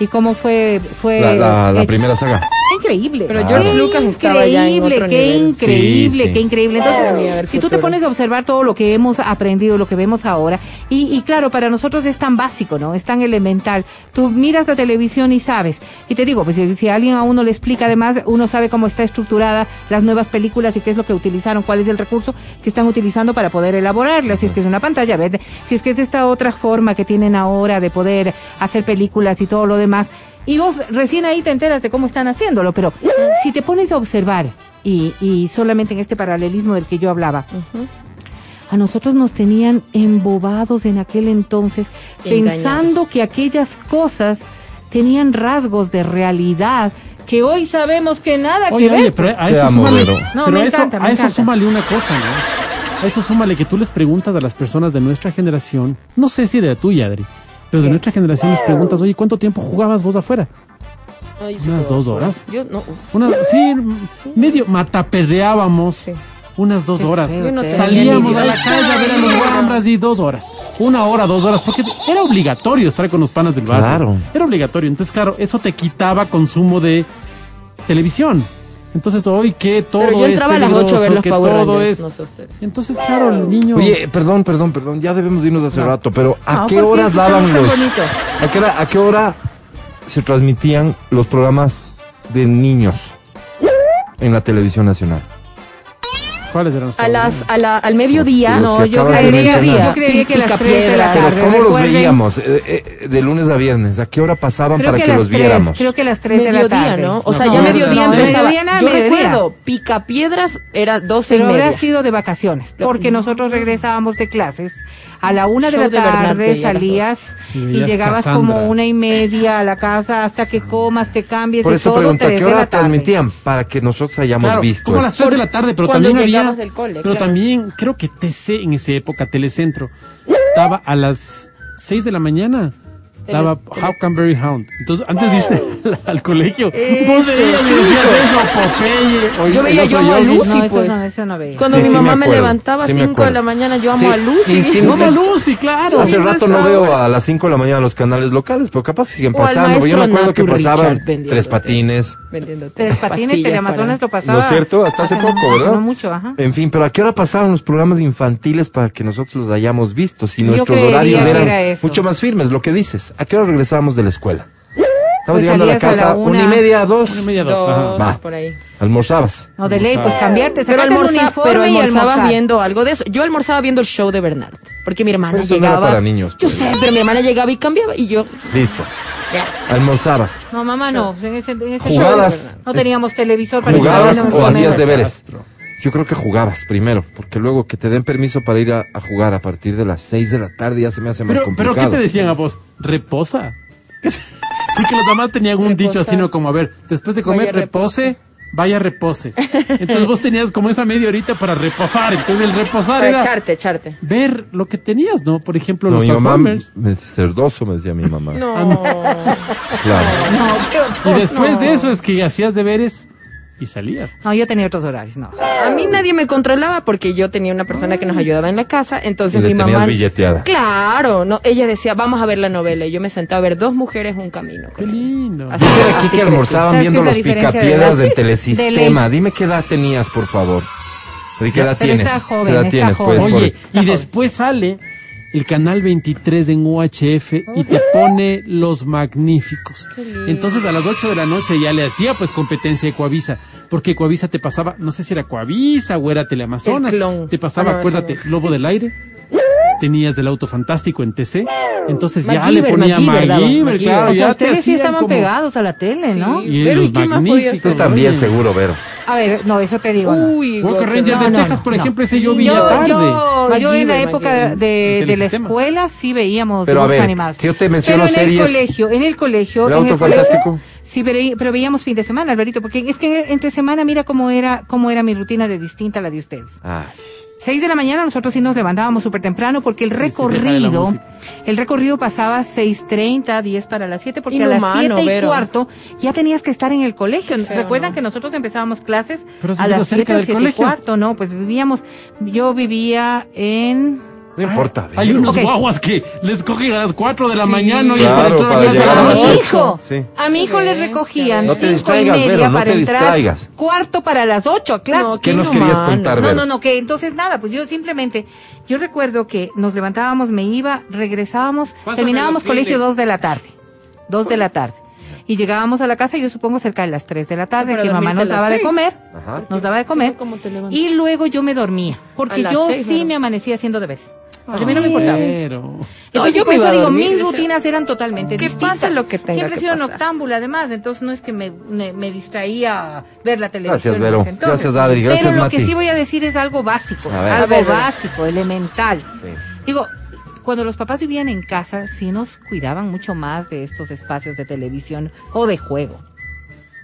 y cómo fue fue. La, la- la hecho. primera saga. Increíble. Pero George Lucas estaba ya en increíble, otro qué nivel. increíble Sí, sí. qué increíble. Entonces si tú te pones a observar todo lo que hemos aprendido lo que vemos ahora y, y claro para nosotros es tan básico no es tan elemental. Tú miras la televisión y sabes. Y te digo pues si, si alguien a uno le explica además uno sabe cómo está estructurada las nuevas películas y qué es lo que utilizaron cuál es el recurso que están utilizando para poder elaborarlas. Si es que es una pantalla verde si es que es esta otra forma que tienen ahora de poder hacer películas y todo lo demás y vos recién ahí te enteras de cómo están haciéndolo, pero si te pones a observar, y, y solamente en este paralelismo del que yo hablaba, a nosotros nos tenían embobados en aquel entonces, Engañados. pensando que aquellas cosas tenían rasgos de realidad que hoy sabemos que nada Oye, que ver. oye, pero a eso súmale. No, pero me eso- encanta, me a eso encanta. súmale una cosa, ¿no? A eso súmale que tú les preguntas a las personas de nuestra generación, no sé si de la tuya, Adri, pero de nuestra generación les preguntas, oye, ¿cuánto tiempo jugabas vos afuera? No, Unas dos horas. Yo no. Una, sí, medio mataperreábamos Sí. unas dos horas. no Salíamos a la calle a ver a los guambras y dos horas. Una hora, dos horas, porque era obligatorio estar con los panas del barrio. Claro. Era obligatorio. Entonces, claro, eso te quitaba consumo de televisión. Entonces hoy que todo Pero yo es a las 8 a ver los que Power todo Rangers, es... no sé ustedes. Entonces, claro, el niño... Oye, perdón, perdón, perdón, ya debemos irnos hace rato, pero ¿a No, qué horas eso daban los... bonito. ¿a qué, hora, ¿A qué hora se transmitían los programas de niños en la televisión nacional? ¿Cuáles eran los A las, a la, al mediodía, No, yo creería, yo creería que a las 3 de la tarde. Pero ¿cómo los veíamos? Eh, eh, de lunes a viernes. ¿A qué hora pasaban Creo para que, los 3, viéramos? creo que a las 3 de la mediodía, tarde. ¿no? O sea, No, ya no, mediodía no, empezaba. mediodía, nada, Yo mediodía. recuerdo, Picapiedras era 12 y Pero media. habrá sido de vacaciones, porque nosotros regresábamos de clases a la una de Show la tarde, salías Y y llegabas Cassandra. como una y media a la casa hasta que comas, te cambies Por y eso todo, pregunto, ¿a qué hora transmitían? Para que nosotros hayamos Claro, visto como a las esto. 3 de la tarde, pero también había... del cole, pero claro. también creo que TC en esa época, Telecentro, daba a las 6 de la mañana. Daba Huckleberry Hound. Entonces, antes de irse <laughs> al, al colegio, vos veías sí. decías eso, Popeye. o Yo veía yo amo a. Lucy, No, eso pues. no, eso no veía. Cuando Sí, mi mamá me, acuerdo, levantaba a sí me 5 de la mañana, yo amo Sí, a Lucy. y sí, No, me- Lucy, claro. Hace Yo rato no veo a las 5 de la mañana los canales locales, pero capaz siguen pasando. Yo me acuerdo que pasaban tres patines. Tres patines, Teleamazonas lo pasaba. ¿No es cierto? Hasta hace poco, ¿verdad? No mucho, ajá. En fin, pero ¿a qué hora pasaban los programas infantiles para que nosotros los hayamos visto? Si Yo nuestros horarios eran mucho más firmes, lo que dices. ¿A qué hora regresábamos de la escuela? Estabas Pues llegando a la a casa la una y media, dos. Una y media, dos. Dos, ajá. Va. por ahí. Almorzabas. No, de ley, pues cambiarte, Pero, sacarte el almorza- uniforme pero almorzaba viendo algo de eso. Yo almorzaba viendo el show de Bernard. Porque mi hermana eso no era llegaba. para niños, Yo pues. sé, pero mi hermana llegaba y cambiaba. Y yo, Listo. ya. Almorzabas. No, mamá, no. En ese, en ese Jugabas. show no teníamos televisor para ¿Jugabas o hacías deberes? Yo creo que jugabas primero, porque luego que te den permiso para ir a, a jugar a partir de las 6 de la tarde ya se me hace más complicado. pero ¿qué te decían a vos? Reposa. <laughs> Porque las mamás tenían un dicho así, ¿no? Como, a ver, después de comer, Vaya repose, vaya repose. Entonces vos tenías como esa media horita para reposar. Entonces el reposar Para era echarte, echarte. ver lo que tenías, ¿no? Por ejemplo, No, los mi mamá, Transformers. me, cerdoso me decía mi mamá. No. Claro. No, qué Y horror, después no. de eso es que hacías deberes y salías. No, yo tenía otros horarios, no. A mí nadie me controlaba porque yo tenía una persona que nos ayudaba en la casa, entonces Y le mi tenías mamá billeteada. Claro, no, ella decía, "Vamos a ver la novela." Y yo me sentaba a ver dos mujeres un camino. Qué lindo. Así Dice que- aquí así que almorzaban ¿Sabes viendo los de picapiedras edad? del De telesistema. Dime qué edad tenías, por favor. ¿De qué edad Pero tienes? está joven, ¿Qué edad está tienes? joven. Pues, Oye, por- y después sale el canal 23 en UHF y te pone Los Magníficos. Entonces a las 8 de la noche ya le hacía pues competencia a Coavisa, porque Coavisa te pasaba, no sé si era Coavisa o era Teleamazonas, te pasaba, acuérdate, Lobo del Aire. Tenías del auto fantástico en TC, entonces ya le ponía MacGyver daba, MacGyver, MacGyver. claro, O sea, ya te ustedes sí estaban como- pegados a la tele, ¿no? Y Pero, los ¿y qué más podía magníficos. hacer? Tú también, seguro, Vero. A ver, no, eso te digo. no. Uy, Walker Walker, Rangers no, de no, Texas, no, por no. ejemplo, ese yo vi Yo, tarde. yo, yo en la época de, En de la escuela sí veíamos Pero, a dibujos ver, animados. si yo te menciono pero en series- el colegio, en el colegio, ¿El en Auto el colegio, Fantástico? sí, pero, pero veíamos fin de semana, Alvarito, porque es que entre semana mira cómo era, cómo era mi rutina de distinta a la de ustedes. Ay, Seis de la mañana nosotros sí nos levantábamos súper temprano porque el recorrido, el recorrido pasaba 6.30, 10 para las 7, porque a las 7 y Vero. cuarto ya tenías que estar en el colegio. Feo, Recuerdan ¿no? que nosotros empezábamos clases a las cerca 7 o del 7 y colegio. cuarto, no, pues vivíamos, yo vivía en... no importa, Vero. Hay unos Ok. guaguas que les cogen a las 4 de la Sí. mañana y Claro, entrar para a la llegar a A las mi ocho. hijo, Sí. a mi hijo le recogían No te cinco y media Vero, no para te entrar distraigas. cuarto para las 8 a clase. No, ¿Qué nos querías inhumano. contar, No, Vero? no, no, que entonces nada, pues yo simplemente, yo recuerdo que nos levantábamos, me iba, regresábamos, terminábamos colegio Kleenex. dos de la tarde, dos de la tarde. Y llegábamos a la casa, yo supongo cerca de las 3 de la tarde, Para que mamá nos a daba de comer, nos daba de comer, ¿cómo te levantas? y luego yo me dormía, porque A yo seis, sí Vero. me amanecía haciendo deberes. A mí no me importaba. Pero... Entonces, yo por eso digo, dormir, mis rutinas eran totalmente que distintas. pase lo que tenga Siempre he sido noctámbula, además, entonces no es que me, me, me distraía ver la televisión. Gracias, Vero. entonces. Gracias, Adri. Gracias, Pero lo Mati. que sí voy a decir es algo básico, algo ver, básico, elemental. Sí. Digo, cuando los papás vivían en casa, sí nos cuidaban mucho más de estos espacios de televisión o de juego.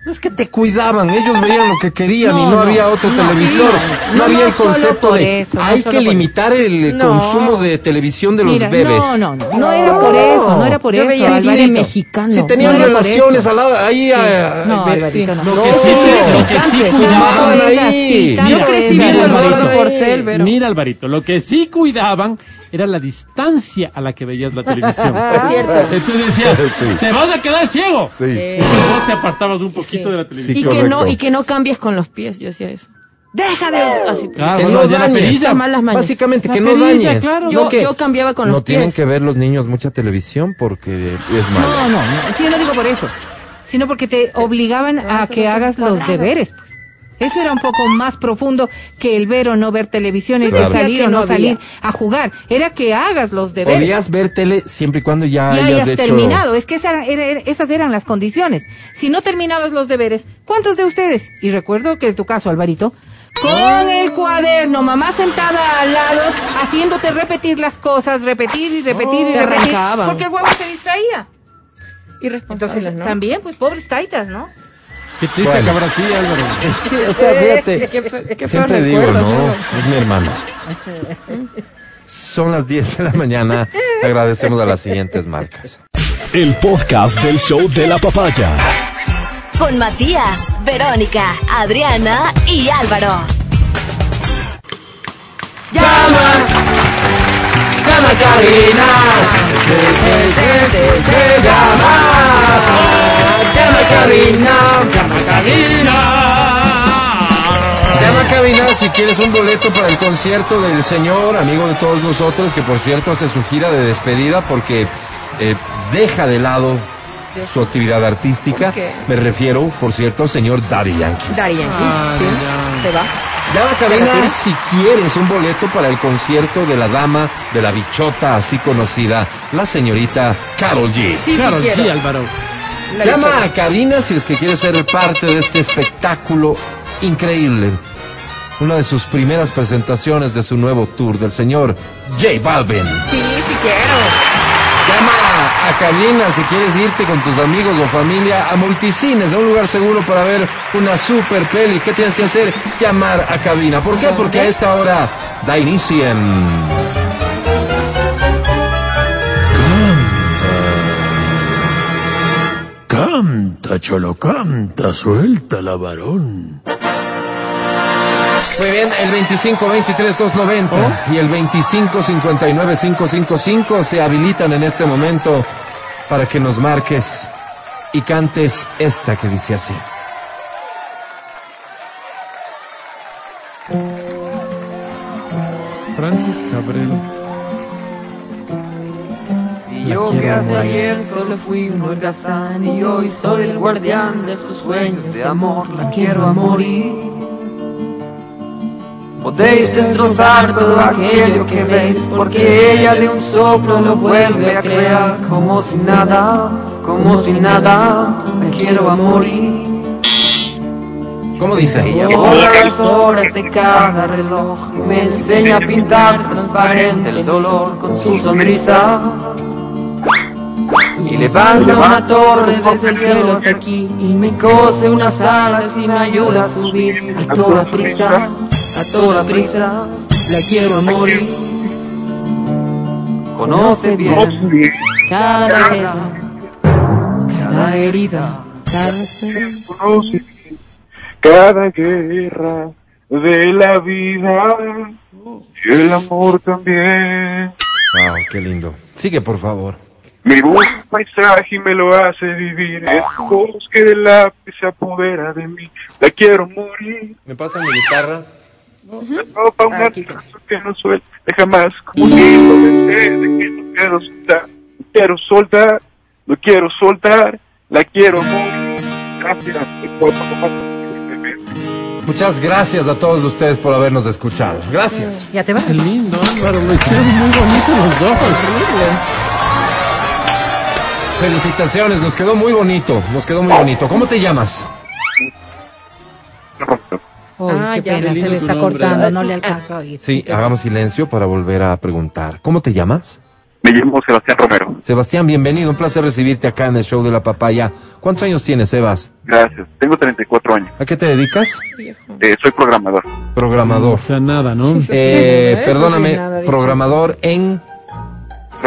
No es que te cuidaban, ellos veían lo que querían y No, había otro no, televisor. sí, no, no, había no el concepto de eso, hay que limitar el No. consumo de televisión de los Mira, bebés. No, no, no, no era por eso, no era por Yo eso. veía cine Alvarito. mexicano. Si tenían relaciones al lado, ahí ah, No, Alvarito, no. Lo No, que sí, se- lo que sí cuidaban... Ahí. Yo crecí viendo el. Mira, Alvarito, lo que sí cuidaban era la distancia a la que veías la televisión. <laughs> Es cierto. Entonces decía, <laughs> Sí. te vas a quedar ciego. Sí. Entonces vos te apartabas un poquito de la y televisión. que correcto. no y que no cambies con los pies, yo hacía eso. Deja de así. Claro, que bueno, no ya la dañes. malas mañas. Básicamente, La que no perilla, dañes. claro. Yo- No que- yo cambiaba con No los tienen pies. que ver los niños mucha televisión porque es malo. No, no, no. Sí, yo no digo por eso. Sino porque te obligaban a que hagas los deberes, pues. Eso era un poco más profundo que el ver o no ver televisión y Claro. de salir o no, no salir a jugar. Era que hagas los deberes. Podías ver tele siempre y cuando ya y hayas hayas hecho... terminado. Es que esa era- era- esas eran las condiciones. Si no terminabas los deberes, ¿cuántos de ustedes? Y recuerdo que en tu caso, Alvarito, con el cuaderno, mamá sentada al lado, haciéndote repetir las cosas, repetir y repetir y Te repetir. Porque el huevo se distraía. Irresponsables, Entonces, ¿no? también, pues, pobres taitas, ¿no? Qué triste Bueno. que habrá sido, Álvaro. <laughs> Sí, o sea, <laughs> fíjate. Qué fe- qué Siempre digo, no, es mi hermano. Son las 10 de la mañana. <laughs> Agradecemos a las siguientes marcas. El podcast del show de la papaya. Con Matías, Verónica, Adriana y Álvaro. ¡Llama! ¡Llama cabina! Se, se, se, se, se llama. ¡Llama cabina! ¡Llama cabina! Llama cabina si quieres un boleto para el concierto del señor, amigo de todos nosotros, que por cierto hace su gira de despedida porque eh, deja de lado su actividad artística. ¿Por qué? Me refiero, por cierto, al señor Daddy Yankee. Daddy Yankee, Ah, sí, ya. se va. Llama a ¿Se cabina si quieres un boleto para el concierto de la dama de la bichota así conocida, la señorita Carol G. Sí, Claro, sí sí, quiero. Álvaro. La Llama a cabina si es que quieres ser parte de este espectáculo increíble. Una de sus primeras presentaciones de su nuevo tour del señor J Balvin. Sí, sí quiero. Llama a cabina si quieres irte con tus amigos o familia a multicines, a un lugar seguro para ver una super peli. ¿Qué tienes que hacer? Llamar a cabina. ¿Por qué? Porque a esta hora da inicio en... Canta, cholo, canta, suelta la varón. Muy bien, el 25-23-290 y el 25-59-555 se habilitan en este momento para que nos marques y cantes esta que dice así. Francis Cabrel. Y yo que hace ayer solo fui un holgazán y hoy soy el guardián de sus sueños de amor. La quiero a morir. Podéis destrozar todo aquello que veis porque ella de un soplo lo vuelve a crear como si nada, como si nada. Me quiero a morir. ¿Cómo dice? Todas las horas de cada reloj me enseña a pintar transparente el dolor con su sonrisa. Y levanta una torre desde el cielo hasta aquí y me cose unas alas y me ayuda a subir a toda prisa, a toda prisa. La quiero a morir. Conoce bien cada guerra, cada herida, cada conoce cada guerra de la vida y el amor también. Wow, qué lindo. Sigue, por favor. Mi voz paisaje me lo hace vivir. Es voz que del lápiz se apodera de mí. La quiero morir. ¿Me pasa mi guitarra? No, pa' un Aquí abrazo que no suelte jamás. Como que lo besé, de que no quiero soltar. No quiero soltar, no quiero soltar. La quiero morir. Gracias. Muchas gracias a todos ustedes por habernos escuchado. Gracias. ¿Ya te vas? Qué lindo, Álvaro. Lo hicieron muy bonito los dos. Felicitaciones, nos quedó muy bonito, nos quedó muy bonito. ¿Cómo te llamas? Uy, Ah, qué ya. pena, se le está cortando, no le alcanzo a oír. Sí, hagamos silencio para volver a preguntar. ¿Cómo te llamas? Me llamo Sebastián Romero. Sebastián, bienvenido, un placer recibirte acá en el show de la papaya. ¿Cuántos años tienes, Sebas? Gracias. Tengo 34 años. ¿A qué te dedicas? Eh, soy programador. Programador. O sea, nada, ¿no? Eh, perdóname, programador en...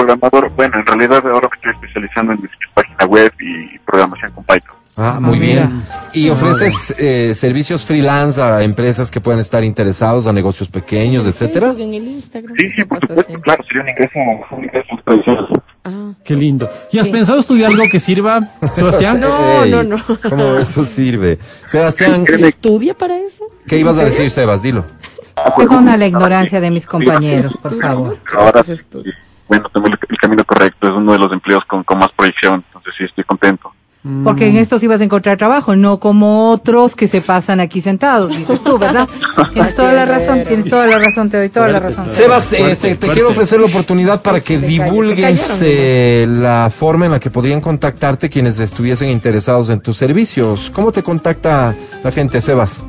Programador, bueno, en realidad ahora me estoy especializando en diseño de página web y programación con Python. Ah, muy Ah, bien. ¿Y ofreces eh, servicios freelance a empresas que puedan estar interesados, a negocios pequeños, etcétera? En el Instagram. Sí, sí, por supuesto, claro, sería un ingreso, un ingreso tradicional. Ah. Qué lindo. ¿Y has Sí. pensado estudiar algo que sirva, Sebastián? <laughs> No, Ey, no, no. ¿Cómo eso sirve? Sebastián, ¿Estudia para eso? ¿qué ibas a decir, Sebas? Dilo. Perdona la ignorancia de mis compañeros, por favor. Ahora Pues. Bueno, tengo el, el camino correcto, es uno de los empleos con, con más proyección, entonces sí estoy contento. Porque en esto sí vas a encontrar trabajo, no como otros que se pasan aquí sentados, dices tú, ¿verdad? <laughs> Tienes toda la razón, tienes toda la razón, te doy toda la razón. Sebas, eh, Fuerte, te, quiero ofrecer la oportunidad para que Te divulgues eh, la forma en la que podrían contactarte quienes estuviesen interesados en tus servicios. ¿Cómo te contacta la gente, Sebas?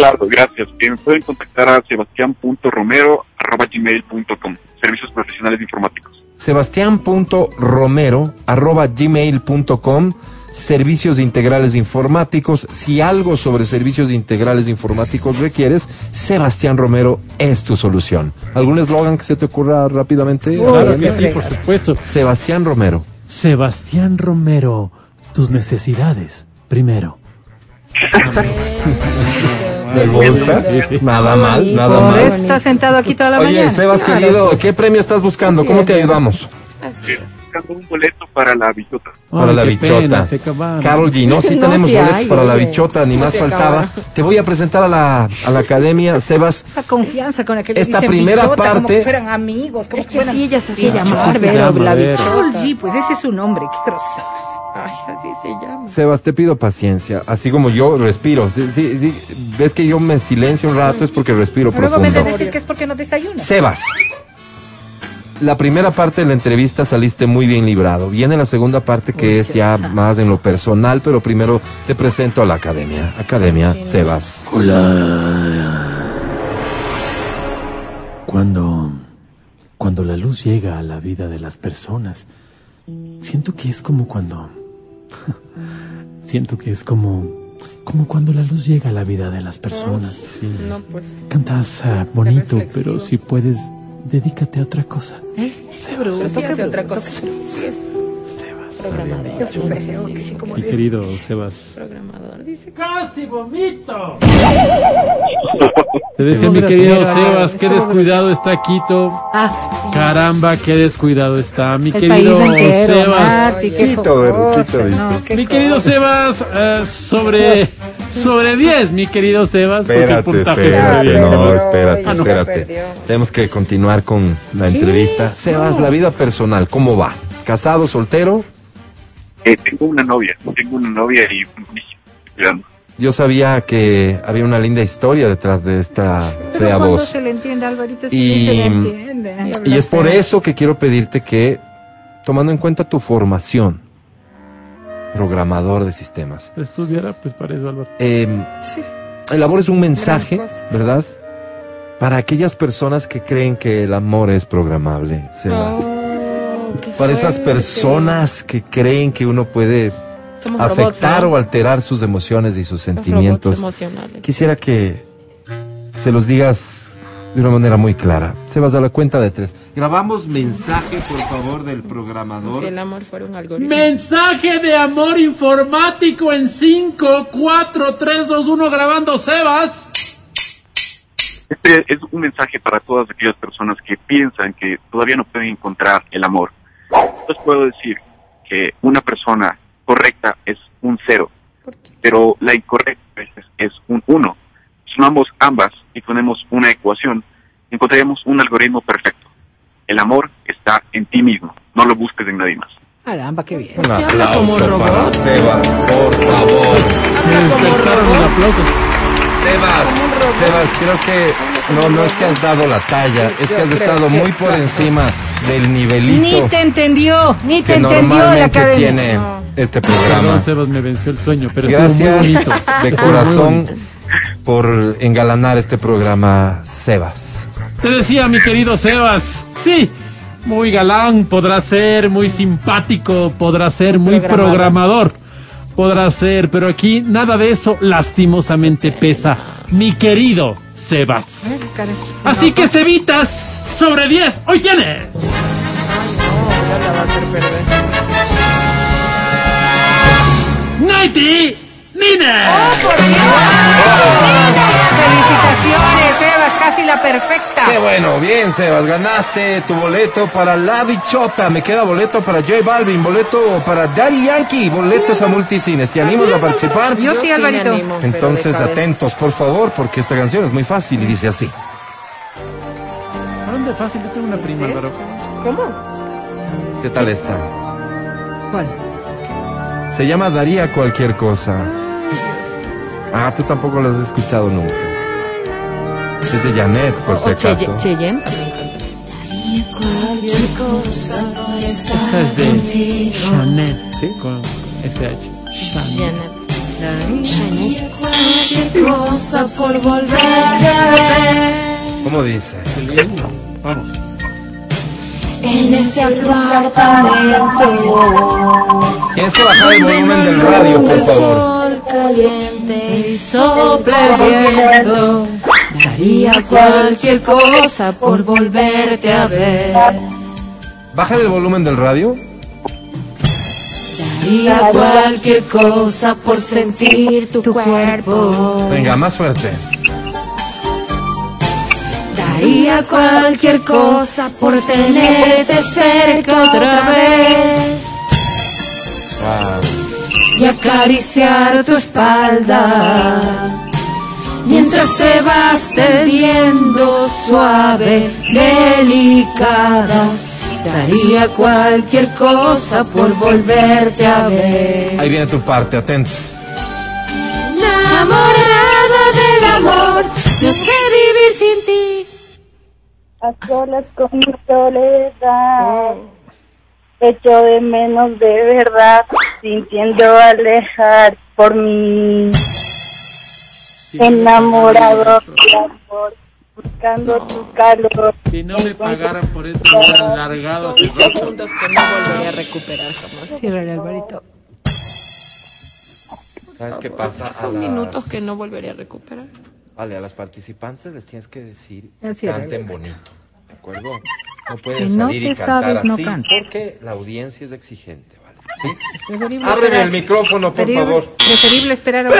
Claro, gracias. Eh, me pueden contactar a sebastián.romero.gmail.com Servicios Profesionales Informáticos. Sebastián.romero arroba gmail.com Servicios integrales informáticos. Si algo sobre servicios integrales informáticos requieres, Sebastián Romero es tu solución. ¿Algún eslogan que se te ocurra rápidamente? Claro Adriana? que sí, por supuesto. Sebastián Romero. Sebastián Romero, tus necesidades primero. <laughs> Me gusta. Sí, sí. Nada mal, nada mal. estás sentado aquí toda la Oye, mañana. Sebas Claro, querido. ¿qué premio estás buscando? ¿Cómo te ayudamos? Así es. Buscando un boleto para la bichota. Para Ay, la qué bichota. pena. Carol G, no, sí No, tenemos sí boletos hay, para la bichota, ni No más faltaba. acaba. Te voy a presentar a la, a la academia, Sebas. Esa confianza con la que le Esta dicen primera bichota, como parte- que fueran amigos, como Es que que fueran... sí, ella se hace bichota. llamar, Vero, la Vero. Carol bichota. G, pues ese es su nombre, qué groseros. Ay, así se llama. Sebas, te pido paciencia, así como yo respiro. Sí, sí, sí, ves que yo me silencio un rato es porque respiro Luego me profundo. de decir que es porque no desayunas. Sebas, la primera parte de la entrevista saliste muy bien librado. Viene la segunda parte que Uy, es ya más en lo personal, pero primero te presento a la academia. Academia, Sí, no. Sebas. Hola. Cuando. Cuando la luz llega a la vida de las personas, siento que es como cuando. <laughs> siento que es como. Como cuando la luz llega a la vida de las personas. No, pues. Cantas ah, bonito, pero si puedes, dedícate a otra cosa. Sebas, sí qué hace otra cosa. Sí Sebas. programador. Sí, como Mi querido Sebas. Programador. Dice ¡Casi vomito! Te decía mi querido Sebas, qué descuidado está Quito. Ah, Caramba, qué descuidado está. Mi el querido. Sebas. Quito, Quito, dice. no, Mi querido cosa. Sebas, eh, sobre sobre 10, mi querido Sebas, porque el Espérate, puntaje es espérate, sobre 10. no, espérate, Ah, no. espérate. Perdió. Tenemos que continuar con la entrevista. Sebas, la vida personal, ¿cómo va? ¿Casado, soltero? Eh, tengo una novia, tengo una novia y un hijo. cuidando. Yo sabía que había una linda historia detrás de esta Pero fea cuando voz. se le entiende, Alvarito, sí Y- se le entiende. Sí, Y es por eso que quiero pedirte que, tomando en cuenta tu formación, programador de sistemas, Si estuviera, pues para eso, Álvaro. eh, Sí. elabores un mensaje. ¿verdad? Para aquellas personas que creen que el amor es programable, Sebas. Oh, Para esas personas que creen que uno puede Somos afectar robots, ¿no? o alterar sus emociones y sus Los sentimientos. Quisiera que se los digas de una manera muy clara. Sebas, a la cuenta de tres. Grabamos mensaje, por favor, del programador. Si el amor fuera un algoritmo. Mensaje de amor informático en 5, 4, 3, 2, 1, grabando Sebas. Este es un mensaje para todas aquellas personas que piensan que todavía no pueden encontrar el amor. Les puedo decir que una persona correcta es un cero, pero la incorrecta es, es un uno. Sumamos ambas y ponemos una ecuación, encontraríamos un algoritmo perfecto. El amor está en ti mismo, no lo busques en nadie más. Caramba, qué bien. Un qué habla como robot? para Sebas, por favor. Me despertaron los aplausos. Sebas, Sebas, creo que no, no es que has dado la talla, es que has estado muy por encima del Ni nivelito te entendió, ni te entendió la academia. tiene este programa. Perdón, Sebas, me venció el sueño, pero estuvo muy Gracias bonito. de corazón bonito. Por engalanar este programa, Sebas. Te decía, mi querido Sebas, sí, muy galán, podrá ser muy simpático, podrá ser muy Programador. podrá ser, pero aquí nada de eso lastimosamente pesa, mi querido Sebas. Así que Cevitas, sobre 10, hoy tienes. Ay, a perder. 90 Nines. ¡Felicidades! Felicitaciones, Sebas, casi la perfecta. Qué bueno, bien, Sebas, ganaste tu boleto para La Bichota. Me queda boleto para J Balvin, boleto para Daddy Yankee, boletos a multicines. ¿Te animas a participar? Yo sí, Alvarito. animo, Entonces, atentos, por favor, porque esta canción es muy fácil y dice así. Hablando de fácil, yo tengo una prima, ¿Es pero? ¿Cómo? ¿Qué tal está? ¿Cuál? Se llama Daría cualquier cosa. Ah, tú tampoco lo has escuchado nunca. Es de Janet, por si O acaso. Cheye- Cheyenne también canta. esta es de Chanel, ¿Sí? con SH. Por volverte a ver ¿Cómo dice? Vamos. en ese apartamento. Tienes que bajar el volumen del radio, por favor. Caliente y sopla el viento. Daría cualquier cosa por volverte a ver. Baja el volumen del radio. Daría cualquier cosa por sentir tu cuerpo. Venga, más fuerte. Daría cualquier cosa por tenerte cerca otra vez Wow. Y acariciar tu espalda. Mientras te vas tendiendo suave, delicada, daría cualquier cosa por volverte a ver. Ahí viene tu parte, atentos. Enamorada del amor, no sé vivir sin ti. a solas con mi soledad. Echo de menos de verdad, sintiendo alejar por mí. Enamorado de amor, buscando tu calor. Si no me pagaran por esto, me hubieran largado hace rato. Segundos que no volveré a recuperar jamás. Cierra Alvarito. ¿Sabes qué pasa? Son minutos que no volveré a recuperar. Vale, a las participantes les tienes que decir Así canten bonito, ¿de acuerdo? No Si pueden no salir y te cantar sabes, no así cantes. porque la audiencia es exigente, ¿vale? Ábreme el micrófono, por preferible- favor. Preferible esperar a...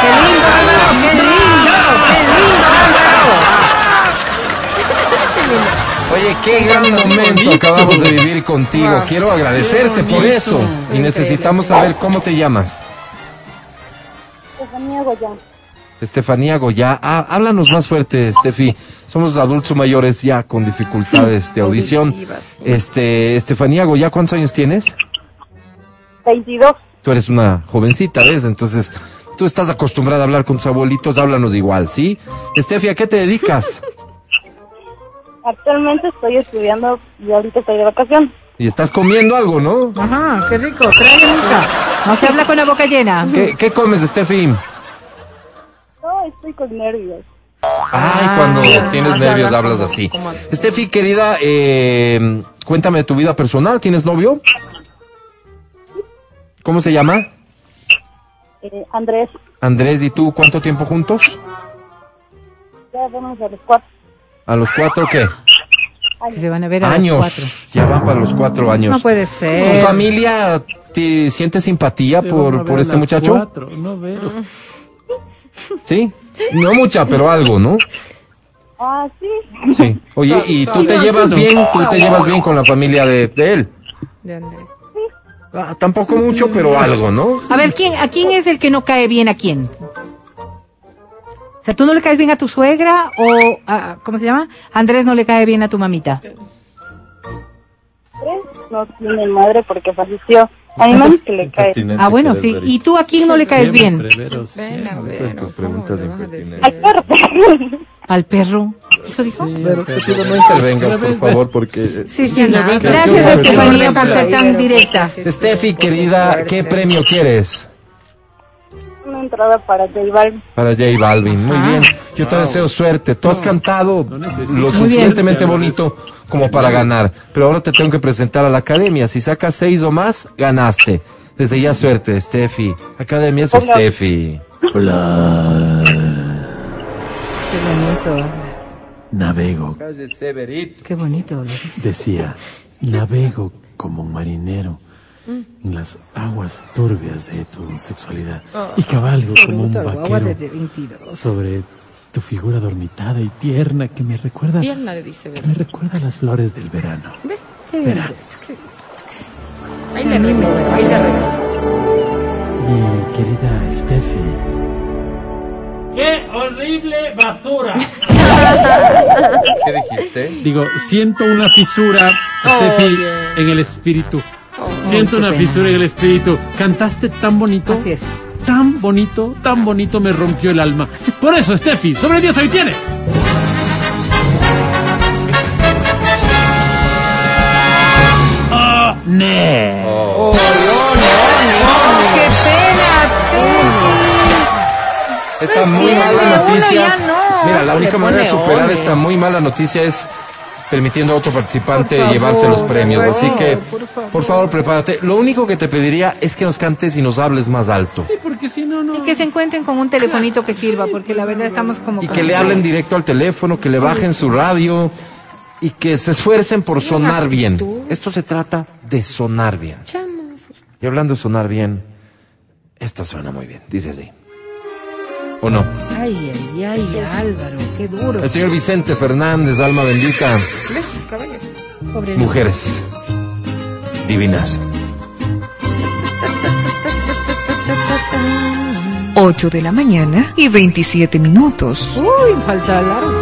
¡Qué lindo! ¡Qué lindo! ¡Qué lindo! Oye, qué gran momento acabamos de vivir contigo. Quiero agradecerte por eso. Y necesitamos saber cómo te llamas. Estefanía Goyán. Estefanía Goya. Ah, háblanos más fuerte, Steffi. Somos adultos mayores ya con dificultades de <laughs> audición. Este, Estefanía Goya, ¿cuántos años tienes? 22. Tú eres una jovencita, ¿ves? Entonces, tú estás acostumbrada a hablar con tus abuelitos, háblanos igual, ¿sí? Steffi, ¿a qué te dedicas? <laughs> Actualmente estoy estudiando y ahorita estoy de vacación. Y estás comiendo algo, ¿no? Ajá, qué rico. Trae mucha. No se habla con la boca llena. ¿Qué, qué comes, Steffi? Estoy con nervios. Ay, cuando Ah, tienes se nervios habla hablas como- así. como- Steffi, querida, eh, cuéntame de tu vida personal. ¿Tienes novio? ¿Cómo se llama? Eh, Andrés, Andrés, ¿y tú cuánto tiempo juntos? ya vamos a los cuatro ¿A los cuatro qué? Que se van a ver a Años. cuatro. Ya van para los cuatro años. No puede ¿Tu ser. familia te siente simpatía Se por, por este muchacho? cuatro, no veo. ¿Sí? No mucha, pero algo, ¿no? Ah, sí. Sí. Oye, ¿y tú te llevas bien? ¿Tú te llevas bien con la familia de, de él? De Andrés. Ah, tampoco mucho, pero algo, ¿no? A ver, ¿quién, ¿a quién es el que no cae bien a quién? O sea, ¿tú no le caes bien a tu suegra o, a- ¿cómo se llama? Andrés no le cae bien a tu mamita. Andrés no tiene madre porque falleció. Mi mamá que le cae. Ah, bueno, sí. ¿Y tú a quién no le caes bien? Al perro. ¿Al perro? ¿Eso dijo? Sí, Pero te pido no intervengas, por favor, porque... Sí, sí. Ya nada. Gracias, Estefanía, por ser tan directa. Steffi, querida, ¿qué premio quieres? Una entrada para J Balvin. Para J Balvin. Muy Ah. bien. Yo te deseo suerte. Tú has cantado no lo suficientemente bonito como para ganar. Pero ahora te tengo que presentar a la academia. Si sacas seis o más, ganaste. Desde ya suerte, Steffi. Academia es Hola. Steffi. Hola, Qué bonito hablas. navego. Qué bonito dices. decía, navego como un marinero en las aguas turbias de tu sexualidad y cabalgo como un vaquero de- de 22. sobre tu figura dormitada y tierna que me recuerda Pierna de dice, que me recuerda a las flores del verano. Qué bien. Verano. Ahí le regas, ahí le regas. Mi querida Steffi, ¡Qué horrible basura! ¿Qué dijiste? Digo, siento una fisura, Steffi, en el espíritu. Siento Ay, qué una pena. fisura en el espíritu. Cantaste tan bonito. Así es. Tan bonito, tan bonito me rompió el alma. Por eso, Steffi, sobre 10 hoy tienes. ¡Oh, ne! ¡Qué pena, Esta muy mala noticia. no. Mira, la única manera de superar esta muy mala noticia es permitiendo a otro participante favor, llevarse los premios. Así que, por favor. por favor, prepárate. Lo único que te pediría es que nos cantes y nos hables más alto. Porque si no, no. Y que se encuentren con un telefonito que sirva, porque la verdad estamos como... Y que le hablen directo al teléfono, que le bajen su radio y que se esfuercen por sonar bien. Esto se trata de sonar bien. Y hablando de sonar bien, esto suena muy bien. Dice así. ¿O no? Ay, ay, ay, Álvaro, qué duro. El señor Vicente Fernández, alma bendita. Pobre Mujeres divinas. 8 de la mañana y 27 minutos. Uy, falta alarma.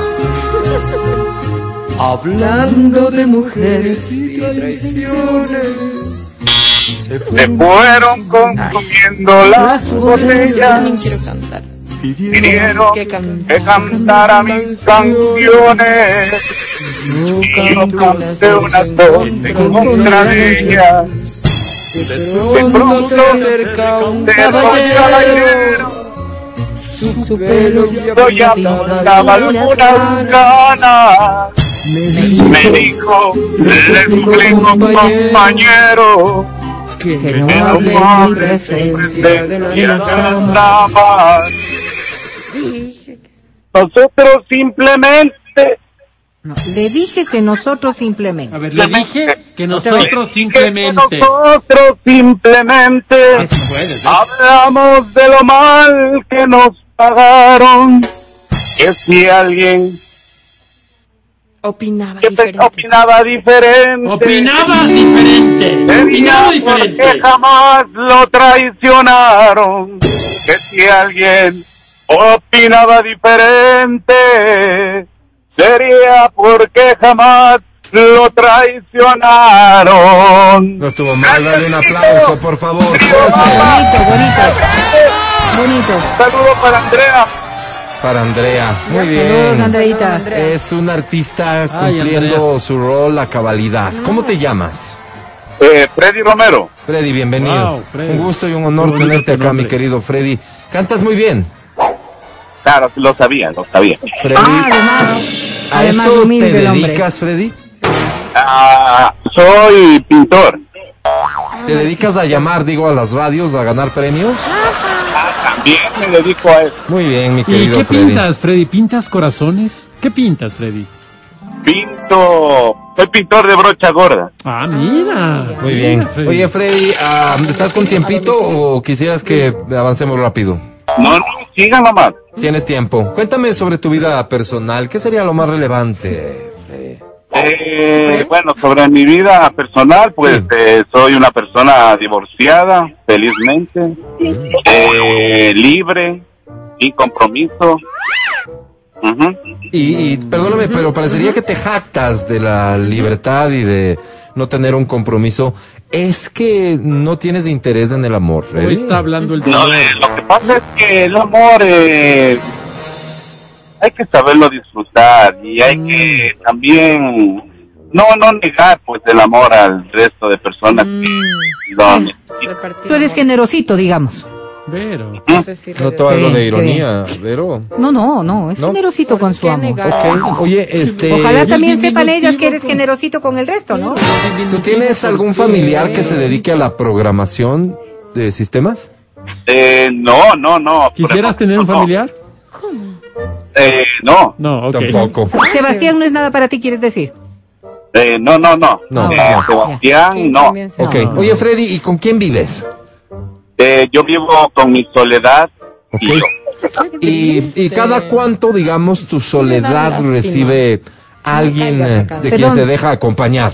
<laughs> Hablando de mujeres y traiciones. Se fueron consumiendo las botellas. También quiero cantar. Pidieron Que can- que cantara mis canciones. Y yo canté unas dos en contra de ellas. De pronto se acerca un caballero. caballero. Su pelo ya montaba algunas ganas. Me dijo, le suplico compañero. Que Que no hable en mi presencia de damas. Nosotros simplemente No, le dije que nosotros simplemente. A ver, le dije que nosotros que simplemente. nosotros simplemente hablamos de lo mal que nos pagaron. Que si alguien Opinaba que diferente. opinaba diferente. Opinaba diferente. Opinaba porque diferente. jamás lo traicionaron. Que si alguien opinaba diferente, sería porque jamás lo traicionaron. No estuvo mal, dale un aplauso, por favor. Bonito, bonito. Bonito. Saludo para Andrea. Para Andrea. Muy Saludos, bien. Andreita. Es un artista cumpliendo su rol a cabalidad. ¿Cómo te llamas? Eh, Freddy Romero. Freddy, bienvenido. Wow, Freddy. Un gusto y un honor tenerte acá, mi querido Freddy. Cantas muy bien. Claro, lo sabía, lo sabía. Freddy, Ah, además, ¿a además esto te dedicas, Freddy? Ah, soy pintor. ¿Te dedicas a llamar, digo, a las radios, a ganar premios? También me dedico a eso. Muy bien, mi ¿Y querido qué Freddy. pintas, Freddy? ¿Pintas corazones? ¿Qué pintas, Freddy? Pinto. Soy pintor de brocha gorda. Ah, mira. Muy bien. Mira, Freddy. Oye, Freddy, ah, ¿estás con tiempito o quisieras que avancemos rápido? No, no, sigan nomás. Tienes tiempo. Cuéntame sobre tu vida personal. ¿Qué sería lo más relevante, Freddy? Eh, bueno, sobre mi vida personal, pues Sí. eh, soy una persona divorciada, felizmente, eh, libre, sin compromiso. Ujú. Y, y perdóname, pero parecería que te jactas de la libertad y de no tener un compromiso. Es que no tienes interés en el amor, Hoy Freddy. está hablando el No, eh, lo que pasa es que el amor eh, hay que saberlo disfrutar y hay que también no no negar pues el amor al resto de personas que lo necesitan. Repartir Tú eres generosito, digamos. Pero. Decirle Noto de- algo de ironía, pero... No, no, no, es ¿No? generosito con su ¿Por qué amor. negar? Ok, oye, este... Ojalá también sepan ellas que eres generosito con el resto, ¿no? ¿Tú tienes algún familiar que se dedique a la programación de sistemas? Eh, no, no, no. ¿Quisieras tener un no. familiar? Eh, no. No, ok. Tampoco. Sebastián no es nada para ti, quieres decir. Eh, no, no, no. No, Eh. Sebastián, no. Ok. Oye, Freddy, ¿y con quién vives? Eh, yo vivo con mi soledad Ok. y yo. Y, y cada cuánto, digamos, tu soledad recibe alguien eh, de quien Perdón. se deja acompañar.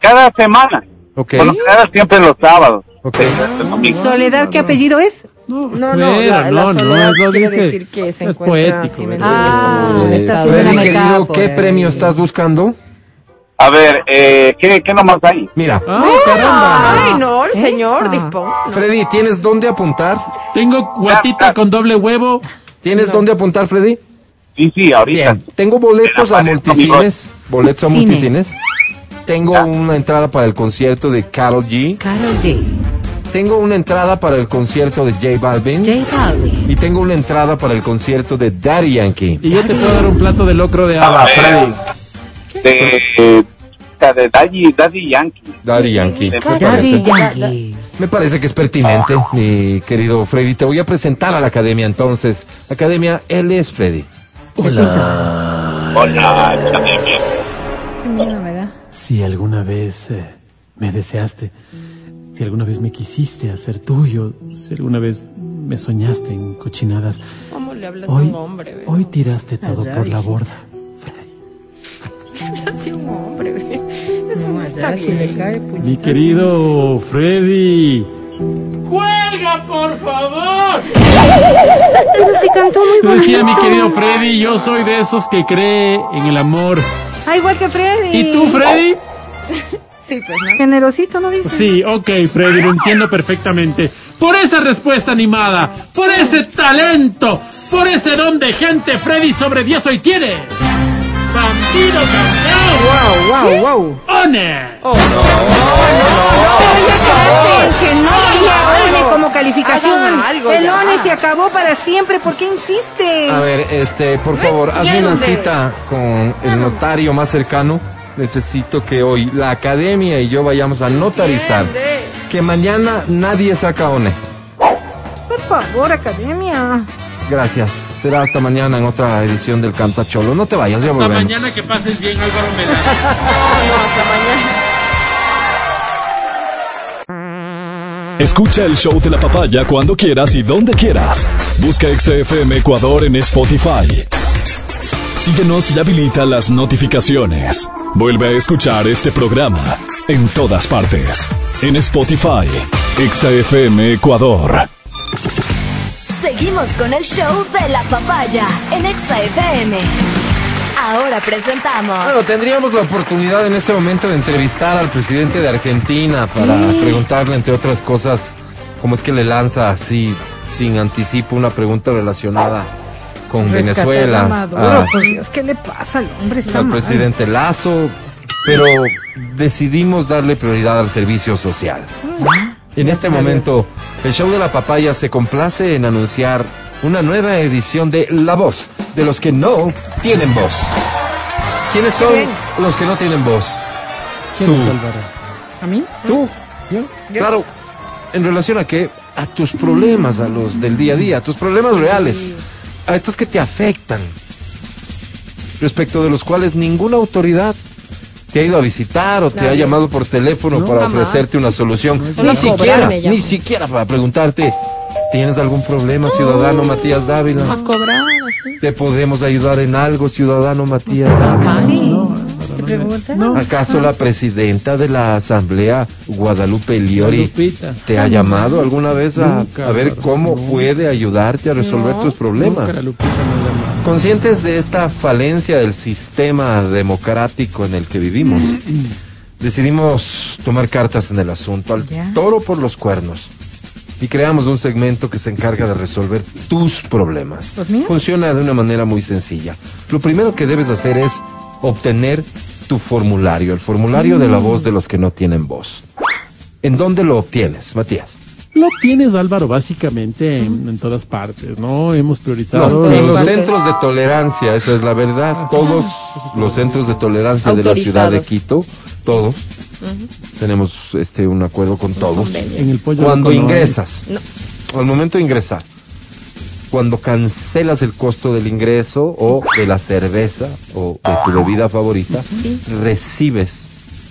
Cada semana. Ok. Por lo general siempre los sábados. Ok. Eh, el domingo. Soledad, ¿qué apellido es? No, No, no, bueno, la, la no, no, soledad no quiere dice- decir que se es poético, así, ¿me ¿verdad? Ah, Eh, Freddy, querido. ¿qué premio estás buscando? A ver, eh, ¿qué, ¿qué nomás hay? Mira, ¡Ah, caramba! Ay, no, el señor Esa. disponga. Freddy, ¿tienes dónde apuntar? Tengo guatita con doble huevo. ¿Tienes dónde apuntar, Freddy? Sí, sí, ahorita. Bien, tengo boletos a multicines. Boletos a Cines. multicines. Tengo una entrada para el concierto de Carol G. Carol G. Tengo una entrada para el concierto de J Balvin. J Balvin. Y tengo una entrada para el concierto de Daddy Yankee. Y yo te puedo dar un plato de locro de haba, A ver. Freddy. De, de Daddy, Daddy Yankee. Daddy Yankee. Me Daddy parece, Yankee. me parece que es pertinente, mi querido Freddy. Te voy a presentar a la academia entonces. Academia, él es Freddy. Hola, academia. Qué miedo me da. Si alguna vez eh, me deseaste, si alguna vez me quisiste hacer tuyo, si alguna vez me soñaste en cochinadas, ¿Cómo le hablas a hoy, un hombre, hoy tiraste todo Allá, por la borda. Así un hombre. Eso no, No, está si le bien. cae Mi querido Freddy. ¡Cuelga, por favor! Pero se cantó muy Te bonito. decía mi querido Freddy, yo soy de esos que cree en el amor. Ah, igual que Freddy. ¿Y tú, Freddy? <laughs> Sí, pues, ¿no? Generosito, ¿no dice? Sí, ok, Freddy, lo entiendo perfectamente. Por esa respuesta animada, por ese talento, por ese don de gente, Freddy sobre 10 hoy tiene. ¡Vampiro campeón! Wow, wow, wow. ¡One! Oh, Pero ya quedaste en que no había ONE como calificación. El. ONE se acabó para siempre. ¿Por qué insiste? A ver, este, por favor, hazme una cita con el notario más cercano. Necesito que hoy la academia y yo vayamos a notarizar que mañana nadie saca ONE. Por favor, academia. Gracias. Será hasta mañana en otra edición del Cantacholo. No te vayas, ya Hasta volvemos. mañana que pases bien, Álvaro Medina. <laughs> Escucha el show de la papaya cuando quieras y donde quieras. Busca XFM Ecuador en Spotify. Síguenos y habilita las notificaciones. Vuelve a escuchar este programa en todas partes. En Spotify, XFM Ecuador. Seguimos con el show de la papaya en Exa FM. Ahora presentamos. Bueno, tendríamos la oportunidad en este momento de entrevistar al presidente de Argentina para preguntarle, entre otras cosas, cómo es que le lanza así, sin anticipo, una pregunta relacionada con Rescatar a Venezuela Maduro, a- por Dios, ¿qué le pasa al hombre? Está al mal. presidente Lazo, pero decidimos darle prioridad al servicio social. En este momento, el show de la papaya se complace en anunciar una nueva edición de La Voz, de los que no tienen voz. ¿Quiénes son los que no tienen voz? ¿Quién Tú. ¿A mí? Tú. Claro, en relación a qué? A tus problemas, a los del día a día, a tus problemas reales, a estos que te afectan, respecto de los cuales ninguna autoridad te ha ido a visitar o te ha llamado por teléfono para jamás. ofrecerte una solución, ni siquiera, ni siquiera para preguntarte, ¿tienes algún problema, ciudadano Matías Dávila? A cobrar, así. ¿Te podemos ayudar en algo, ciudadano Matías Dávila? Sí. ¿Te preguntan? ¿Acaso la presidenta de la Asamblea, Guadalupe Liori, Lupita. te ha llamado alguna vez a, Nunca, a ver cómo no. puede ayudarte a resolver No. tus problemas? Nunca Conscientes de esta falencia del sistema democrático en el que vivimos, decidimos tomar cartas en el asunto, al toro por los cuernos. Y creamos un segmento que se encarga de resolver tus problemas. ¿Los míos? Funciona de una manera muy sencilla. Lo primero que debes hacer es obtener tu formulario, el formulario de la voz de los que no tienen voz. ¿En dónde lo obtienes, Matías? Lo tienes, Álvaro, básicamente en, en todas partes, ¿no? Hemos priorizado. No, en los partes. centros de tolerancia, esa es la verdad. Todos los centros de tolerancia de la ciudad de. Quito, todos, tenemos este un acuerdo con todos. En el pollo Cuando ingresas, No. al momento de ingresar, cuando cancelas el costo del ingreso o de la cerveza o de tu bebida favorita, recibes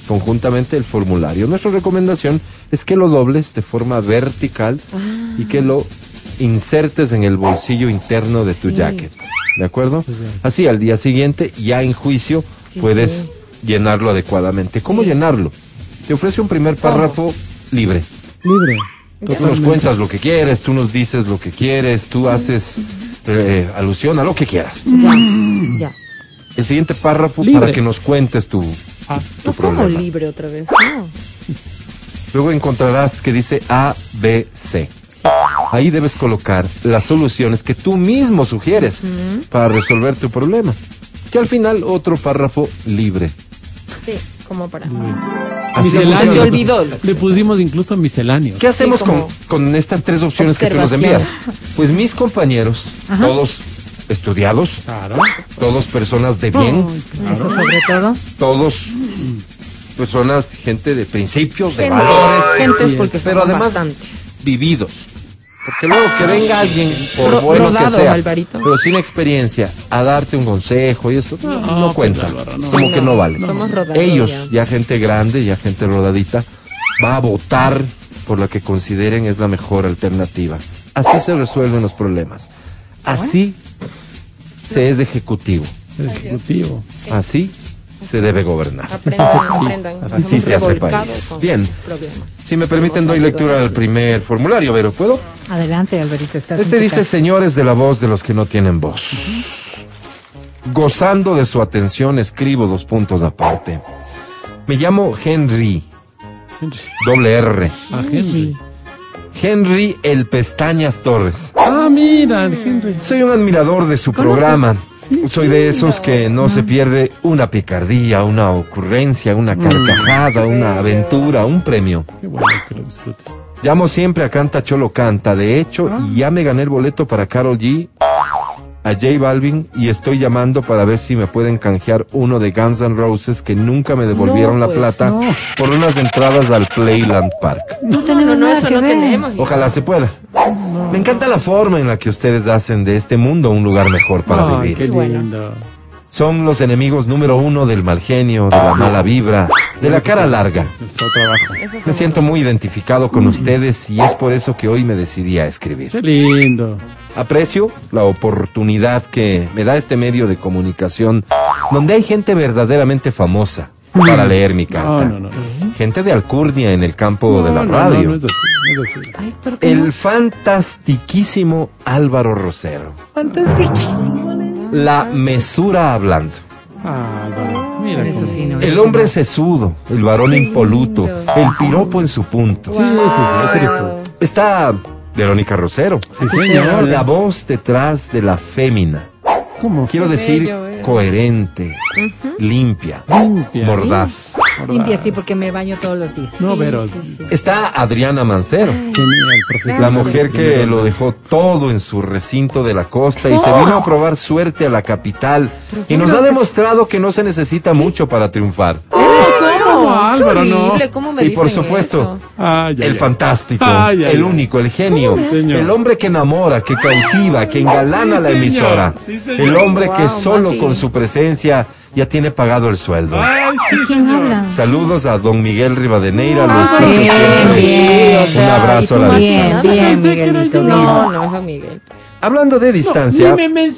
conjuntamente el formulario. Nuestra recomendación es que lo dobles de forma vertical y que lo insertes en el bolsillo interno de tu Sí. jacket. ¿De acuerdo? Así al día siguiente, ya en juicio, Sí, puedes llenarlo adecuadamente. ¿Cómo llenarlo? Te ofrece un primer párrafo libre. Libre. Tú nos cuentas lo que quieres, tú nos dices lo que quieres, tú haces eh, alusión a lo que quieras. Ya, ya. El siguiente párrafo Libre. para que nos cuentes tu, tu No como problema. libre otra vez. No. <laughs> Luego encontrarás que dice A, B, C. Ahí debes colocar las soluciones que tú mismo sugieres para resolver tu problema. Que al final otro párrafo libre. Sí, como para. Así Se te olvidó. Le pusimos incluso misceláneo. ¿Qué hacemos con, con estas tres opciones que tú nos envías? <laughs> Pues mis compañeros, todos estudiados, Claro. todos personas de bien, Eso sobre todo. todos personas, gente de principios, de Gentes, valores, gentes porque pero son además bastantes. vividos. Porque luego que venga alguien, por Ro- bueno rodado, que sea, Alvarito. pero sin experiencia, a darte un consejo y esto, no, no pues, cuenta. Álvaro, no. Como que no vale. Somos rodados Ellos, ya. ya gente grande, ya gente rodadita, va a votar por la que consideren es la mejor alternativa. Así se resuelven los problemas. Así se es ejecutivo. Ejecutivo. Así se debe gobernar. Aprendan, aprendan. Así se hace país. Bien. problemas. Si me permiten, doy lectura al primer formulario, pero ¿puedo? Adelante, Alvarito. Estás Este dice, casa. señores de la voz de los que no tienen voz. Gozando de su atención, escribo dos puntos aparte. Me llamo Henry, Henry. doble R. Ah, Henry. Henry El Pestañas Torres. Ah, mira, Henry. Soy un admirador de su programa. Soy de esos que no se pierde una picardía, una ocurrencia, una carcajada, una aventura, un premio. Qué bueno que lo disfrutes. Llamo siempre a Canta Cholo Canta. De hecho, ya me gané el boleto para Carol G, a J Balvin y estoy llamando para ver si me pueden canjear uno de Guns N' Roses que nunca me devolvieron No, la pues, plata no. por unas entradas al Playland Park. No No, tenemos no, nada eso que no ver. tenemos. Ojalá se pueda. Me encanta la forma en la que ustedes hacen de este mundo un lugar mejor para qué vivir. bueno. lindo. Son los enemigos número uno del mal genio, de la mala vibra, de la cara larga. Nuestro trabajo. Eso Me siento muy identificado con ustedes y es por eso que hoy me decidí a escribir. Qué lindo. Aprecio la oportunidad que me da este medio de comunicación donde hay gente verdaderamente famosa para leer mi carta. no, no. no. Gente de alcurnia en el campo de la No, no, radio. No, no es así, no es así. Ay, ¿pero qué El fantastiquísimo Álvaro Rosero. Fantastiquísimo. La mesura hablando. Ah, mira. Eso cómo- sí, no. El hombre no. sesudo, el varón impoluto, el piropo en su punto. Sí, sí, sí, ese eres tú. Está Verónica Rosero. Sí, señor. La voz detrás de la fémina. ¿Cómo? Quiero decir bello, eh. coherente, limpia, Limpia. mordaz. Limpia, sí, porque me baño todos los días. No, Sí, pero sí, sí. Está Adriana Mancero, profesor. la mujer que lo dejó todo en su recinto de la costa y se vino a probar suerte a la capital y nos ha demostrado que no se necesita mucho para triunfar. ¿Cómo, Álvaro? No. ¿cómo me Y por supuesto, eso? Ay, ay, El ay. fantástico, Ay, ay, el ay. único, el genio, el hombre que enamora, que cautiva, que engalana Sí, la emisora, Sí, señor. el hombre que solo Mati. con su presencia ya tiene pagado el sueldo. Ay, sí, ¿Quién señor. habla? Saludos a don Miguel Rivadeneira, lo escucho bien, siempre. bien, o sea, Un abrazo ¿y a la más Bien, bien, Miguelito, bien. No, no, es Miguel. Hablando de distancia, Ni me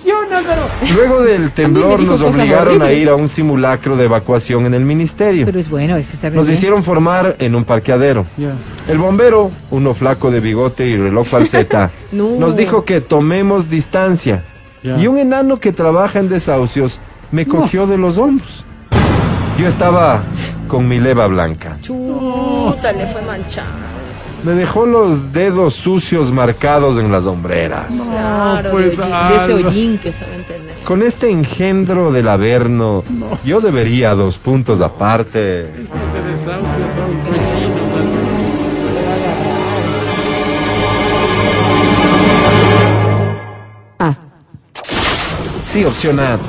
luego del temblor nos obligaron a ir a un simulacro de evacuación en el ministerio. Pero es bueno, eso está bien. Nos hicieron formar en un parqueadero. El bombero, uno flaco de bigote y reloj falseta, <laughs> No. nos dijo que tomemos distancia. Y un enano que trabaja en desahucios me cogió de los hombros. Yo estaba con mi leva blanca. Chuta, le fue manchado. Me dejó los dedos sucios marcados en las hombreras. Claro, pues, de, hollín- de ese Alba. hollín que sabe entender. Con este engendro del Averno, yo debería dos puntos aparte. Esos de desahucios son cochinos, Álvaro. Le va a agarrar. Sí, opción A.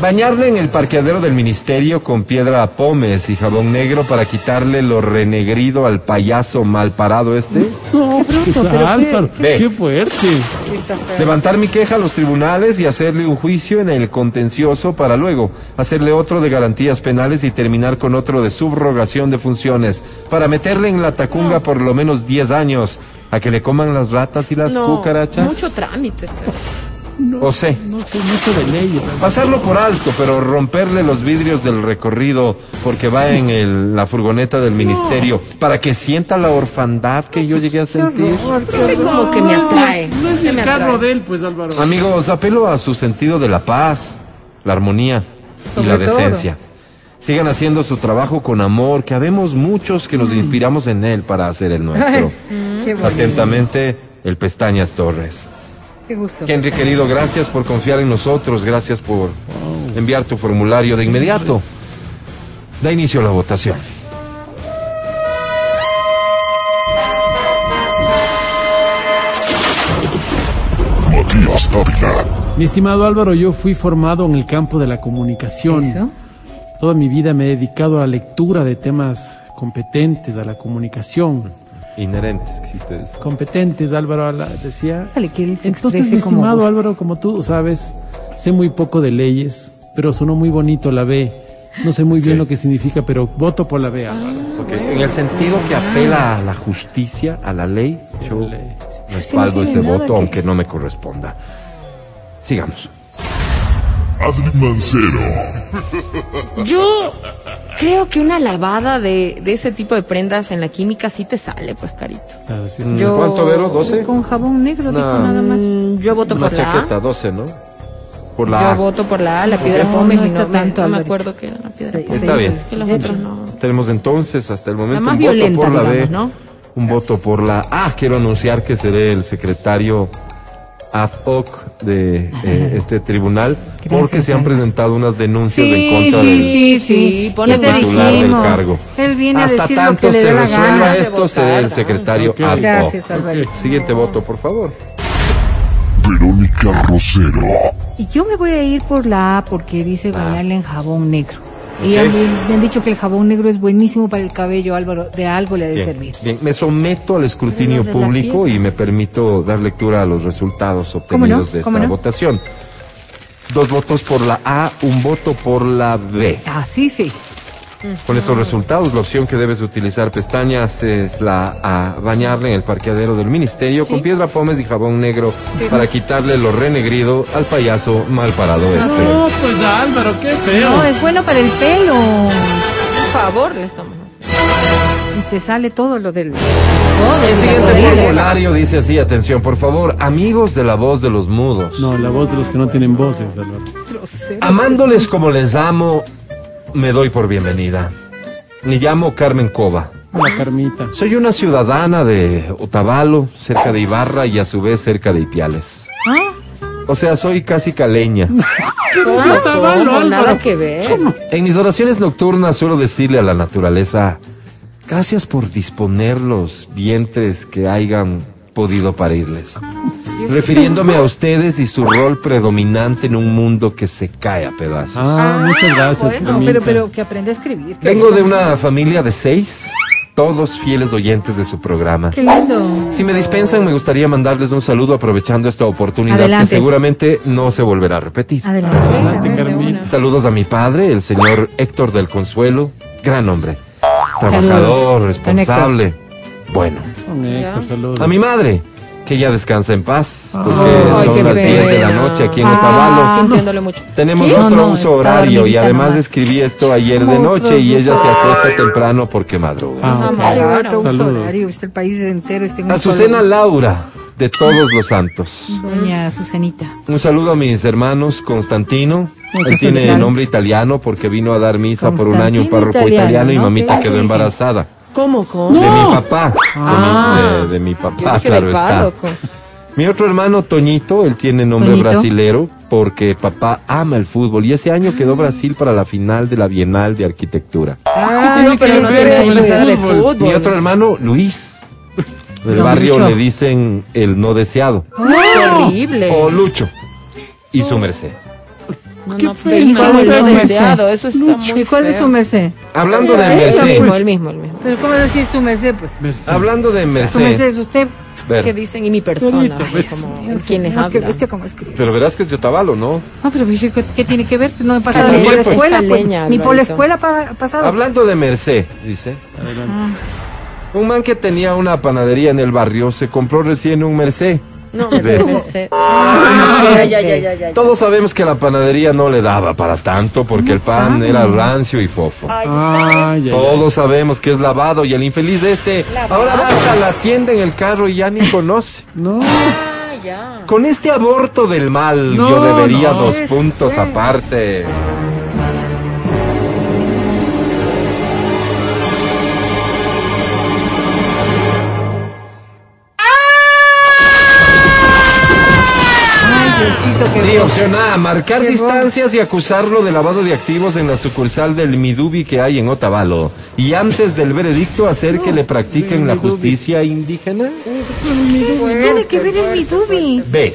Bañarle en el parqueadero del ministerio con piedra a pomes y jabón negro para quitarle lo renegrido al payaso mal parado este. No, bruto, pero qué- qué fuerte. Levantar mi queja a los tribunales y hacerle un juicio en el contencioso para luego hacerle otro de garantías penales y terminar con otro de subrogación de funciones para meterle en la tacunga por lo menos 10 años a que le coman las ratas y las No, cucarachas. mucho trámite. este. O sé. No sé, no sé de leyes. Pasarlo por alto, pero romperle los vidrios del recorrido porque va en el- la furgoneta del ministerio para que sienta la orfandad que yo llegué a sentir. Ese como que me atrae. No es el carro atrae. de él, pues Álvaro. Amigos, apelo a su sentido de la paz, la armonía y la todo. decencia. Sigan haciendo su trabajo con amor, que habemos muchos que nos inspiramos en él para hacer el <laughs> nuestro. Bonito. Atentamente, el Pestañas Torres. Qué gusto. Henry, querido, gracias por confiar en nosotros, gracias por enviar tu formulario de inmediato. Da inicio a la votación. Matías Dávila. Mi estimado Álvaro, yo fui formado en el campo de la comunicación. Eso. Toda mi vida me he dedicado a la lectura de temas competentes, a la comunicación. Inherentes, existe eso. Competentes, Álvaro decía. Dale, que Entonces, mi estimado. Álvaro, como tú sabes, sé muy poco de leyes, pero sonó muy bonito la B. No sé muy bien lo que significa, pero voto por la B, Álvaro. Ok, En el sentido que apela a la justicia, a la ley, yo respaldo ese voto que- aunque no me corresponda. Sigamos. Adri Mancero. Yo creo que una lavada de, de ese tipo de prendas en la química sí te sale, pues, carito. Claro, sí, sí. Yo- ¿Cuánto, Vero? ¿12? Con jabón negro, dijo No. nada más. Mm, Yo voto Una por la A. chaqueta, 12, ¿no? Por la Yo A. voto por la A, la piedra No, Pómez no está no, tanto, no me acuerdo qué era la piedra Sí. Está bien. Que. Tenemos entonces hasta el momento La más un voto violenta, por la B, digamos, ¿no? un voto por la A. Quiero anunciar que seré el secretario ad hoc de eh, este tribunal porque se han presentado unas denuncias Sí, en contra sí, del, sí, sí. Titular del cargo. Él viene a Hasta lo tanto que se dé resuelva gana. esto, seré el secretario Ok. ad hoc. Gracias, Alvarito. Siguiente voto, por favor. Verónica Rosero. Y yo me voy a ir por la A porque dice bañarle en jabón negro. Y a mí me han dicho que el jabón negro es buenísimo para el cabello, Álvaro. De algo le ha de Bien, servir. bien, me someto al escrutinio público y me permito dar lectura a los resultados obtenidos de esta votación. Dos votos por la A, un voto por la B. Ah, sí, sí. Con estos resultados, la opción que debes utilizar pestañas es la A, bañarle en el parqueadero del ministerio con piedra pómez y jabón negro para quitarle lo renegrido al payaso mal parado este. No, pues Álvaro, qué feo. No, es bueno para el pelo. Por favor, le estamos haciendo. Y te sale todo lo del... El siguiente formulario dice así, atención, por favor, amigos de la voz de los mudos. No, la voz de los que no tienen voces, Álvaro. Amándoles como les amo, me doy por bienvenida. Me llamo Carmen Cova. La Carmita. Soy una ciudadana de Otavalo, cerca de Ibarra y a su vez cerca de Ipiales. ¿Ah? O sea, soy casi caleña. <laughs> ¿Cómo? Álvaro? Nada que ver. En mis oraciones nocturnas suelo decirle a la naturaleza, gracias por disponer los vientres que hayan podido parirles. Refiriéndome a ustedes y su rol predominante en un mundo que se cae a pedazos. Ah, muchas gracias, bueno, pero, pero que aprende a escribir. que- Vengo de una familia de seis, todos fieles oyentes de su programa. Qué lindo. Si me dispensan, me gustaría mandarles un saludo aprovechando esta oportunidad Adelante. que seguramente no se volverá a repetir. Adelante. Adelante, A ver, de Carmita. una. Saludos a mi padre, el señor Héctor del Consuelo, gran hombre, trabajador, Saludos, responsable, bueno. Héctor, saludos. A mi madre, que ya descansa en paz, porque Ay, qué son las 10 de la noche aquí en Ah, Otavalo. Sintiéndole mucho. Tenemos ¿Qué? otro No, no, uso horario y además nomás. escribí esto ayer de noche y ella se acuesta temprano porque madruga. Ah, ok. Ay, Claro. otro uso Saludos. horario, el país entero. Está en un Azucena Laura, de todos los santos. Doña Azucenita. Un saludo a mis hermanos Constantino. Él tiene nombre italiano porque vino a dar misa por un año un párroco italiano, italiano, y mamita quedó embarazada. ¿Cómo, cómo? De mi papá. de Ah. mi- de, de mi Yo papá, dije claro del está. Mi otro hermano, Toñito, él tiene nombre Toñito. brasilero porque papá ama el fútbol y ese año quedó Brasil para la final de la Bienal de Arquitectura. No, pero no tiene de fútbol. Mi otro hermano, Luis. Del barrio Lucho. le dicen el no deseado. Qué horrible. O Lucho. Y su merced. No, qué no, pena. feísimo ¿Cuál es merced? deseado, eso está Lucho, muy ¿Y cuál es su merced? Hablando de El Merced. mismo, el mismo, el mismo. Pero ¿cómo decir su merced, pues? Hablando de Su merced Merced. es usted. Ver. Que dicen y mi persona, así pues. como Dios, es que escribe. Pero verás que es de Otavalo, ¿no? No, pero ¿qué, qué tiene que ver? Pues no he pasado ni por la pues. escuela, pues, ni por la escuela pa- pasado. Hablando de Merced, dice. Ah. Un man que tenía una panadería en el barrio se compró recién un Merced. No. Ah, ya, ya. Todos sabemos que la panadería no le daba para tanto porque el pan sabe? era rancio y fofo. Ay, ay, Todos sabemos que es lavado y el infeliz de este ahora va hasta la tienda en el carro y ya ni conoce. No. Ah, ya. Con este aborto del mal No, yo debería no. dos Es- puntos es- aparte. Que Sí, opción A, marcar distancias y acusarlo de lavado de activos en la sucursal del Midubi que hay en Otavalo. Y antes del veredicto hacer que le practiquen la justicia indígena. ¿Qué tiene que ver el Midubi? B.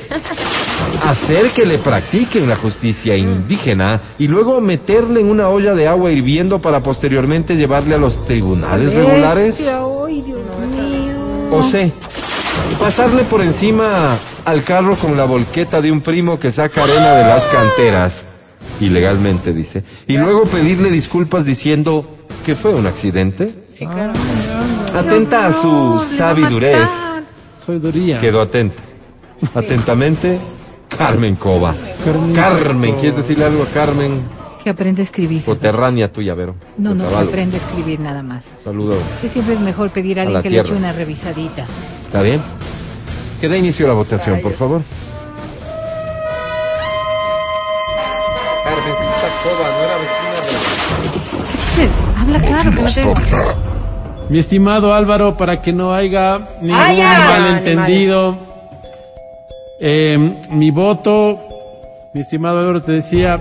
Hacer que le practiquen la justicia indígena y luego meterle en una olla de agua hirviendo para posteriormente llevarle a los tribunales regulares. Bestia, Ay, Dios mío. O C. Pasarle por encima al carro con la volqueta de un primo que saca arena de las canteras. Ilegalmente, dice. Y luego pedirle disculpas diciendo que fue un accidente. Sí, claro. Atenta a su sabidurez. Doría. Quedó atenta. Atentamente, Carmen Cova. Carmen, ¿quieres decirle algo a Carmen? Que aprende a escribir. Coterránea tuya, Vero. No, no, que aprende a escribir nada más. Saludo. Que siempre es mejor pedir a alguien que le eche una revisadita. ¿Está bien? Que dé inicio a la votación, por favor. Carmencita Cova, no era vecina de... ¿Qué dices? Habla claro, que no te... Mi estimado Álvaro, para que no haya ningún Ah, ya. malentendido, eh, mi voto, mi estimado Álvaro, te decía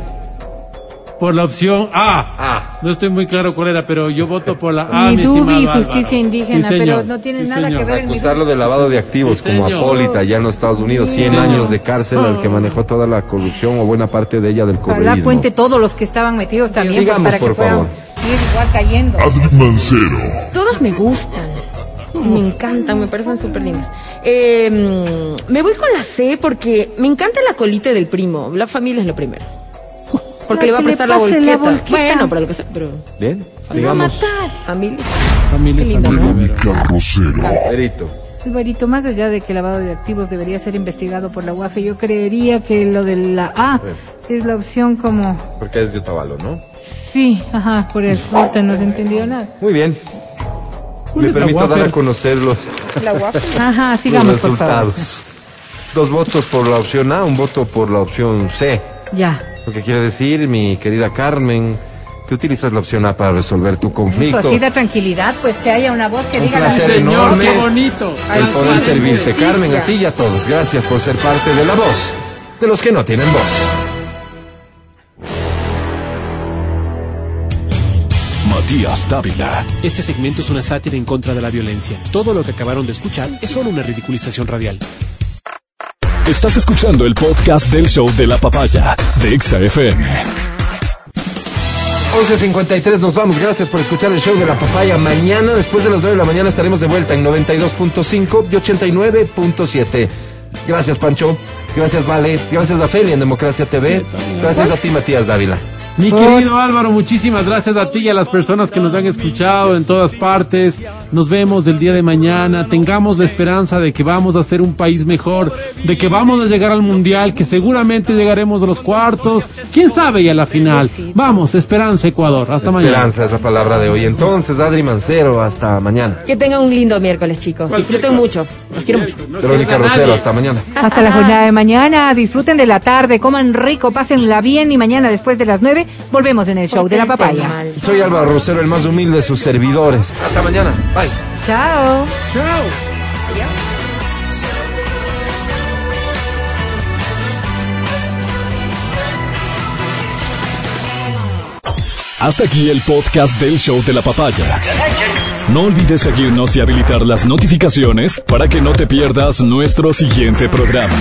por la opción A. Ah. No estoy muy claro cuál era, pero yo voto por la A, mi Midubi, estimado justicia Álvaro. indígena, Sí, pero no tiene Sí, nada señor. que ver. Acusarlo de lavado de activos Sí, como. Apólita allá en los Estados Unidos, 100 señor. años de cárcel al que manejó toda la corrupción o buena parte de ella del Ojalá correísmo. cuente todos los que estaban metidos también pues, Sigamos, para que por puedan favor. ir igual cayendo. Todas me gustan. Me encantan, me parecen súper lindas. Eh, mm, me voy con la C porque me encanta la colita del primo. La familia es lo primero. Porque le va a prestar la volqueta. la volqueta. Bueno, para lo que sea, pero Bien, Me va a sigamos. matar. familia. Familia, Qué lindo, familia, ¿no? Verito. Alvarito, más allá de que el lavado de activos debería ser investigado por la UAFE, yo creería que lo de la A es la opción como... Porque es de Otavalo, ¿no? Sí, ajá, por eso. Ahorita no se entendió nada. Muy bien. ¿Cuál Me permito dar a conocer los, La guapa. <laughs> Ajá, los sigamos, por favor. resultados. Dos votos por la opción A, un voto por la opción C. Ya. Lo que quiere decir, mi querida Carmen, que utilizas la opción A para resolver tu Eso conflicto. así da tranquilidad, pues que haya una voz que Un diga la placer. Señor, enorme. qué bonito. El poder servirte. Carmen, a ti y a todos. Gracias por ser parte de la voz de los que no tienen voz. Matías Dávila. Este segmento es una sátira en contra de la violencia. Todo lo que acabaron de escuchar es solo una ridiculización radial. Estás escuchando el podcast del show de la papaya de Exa FM. 11.53, nos vamos. Gracias por escuchar el show de la papaya. Mañana, después de las 9 de la mañana, estaremos de vuelta en 92.5 y 89.7. Gracias, Pancho. Gracias, Vale. Gracias a Feli en Democracia TV. Gracias a ti, Matías Dávila. Mi querido Álvaro, muchísimas gracias a ti y a las personas que nos han escuchado en todas partes. Nos vemos el día de mañana. Tengamos la esperanza de que vamos a ser un país mejor, de que vamos a llegar al mundial, que seguramente llegaremos a los cuartos. Quién sabe y a la final. Vamos, esperanza Ecuador. Hasta mañana. Esperanza es la palabra de hoy. Entonces, Adri Mancero, hasta mañana. Que tengan un lindo miércoles, chicos. Disfruten mucho. Los quiero mucho. Verónica Rosero, hasta mañana. Hasta la jornada de mañana. Disfruten de la tarde, coman rico, pásenla bien y mañana después de las 9 volvemos en el show de la papaya. mal. Soy Álvaro Rosero, el más humilde de sus servidores. Hasta mañana. Bye. Chao. Chao. Hasta aquí el podcast del show de la papaya. No olvides seguirnos y habilitar las notificaciones para que no te pierdas nuestro siguiente programa.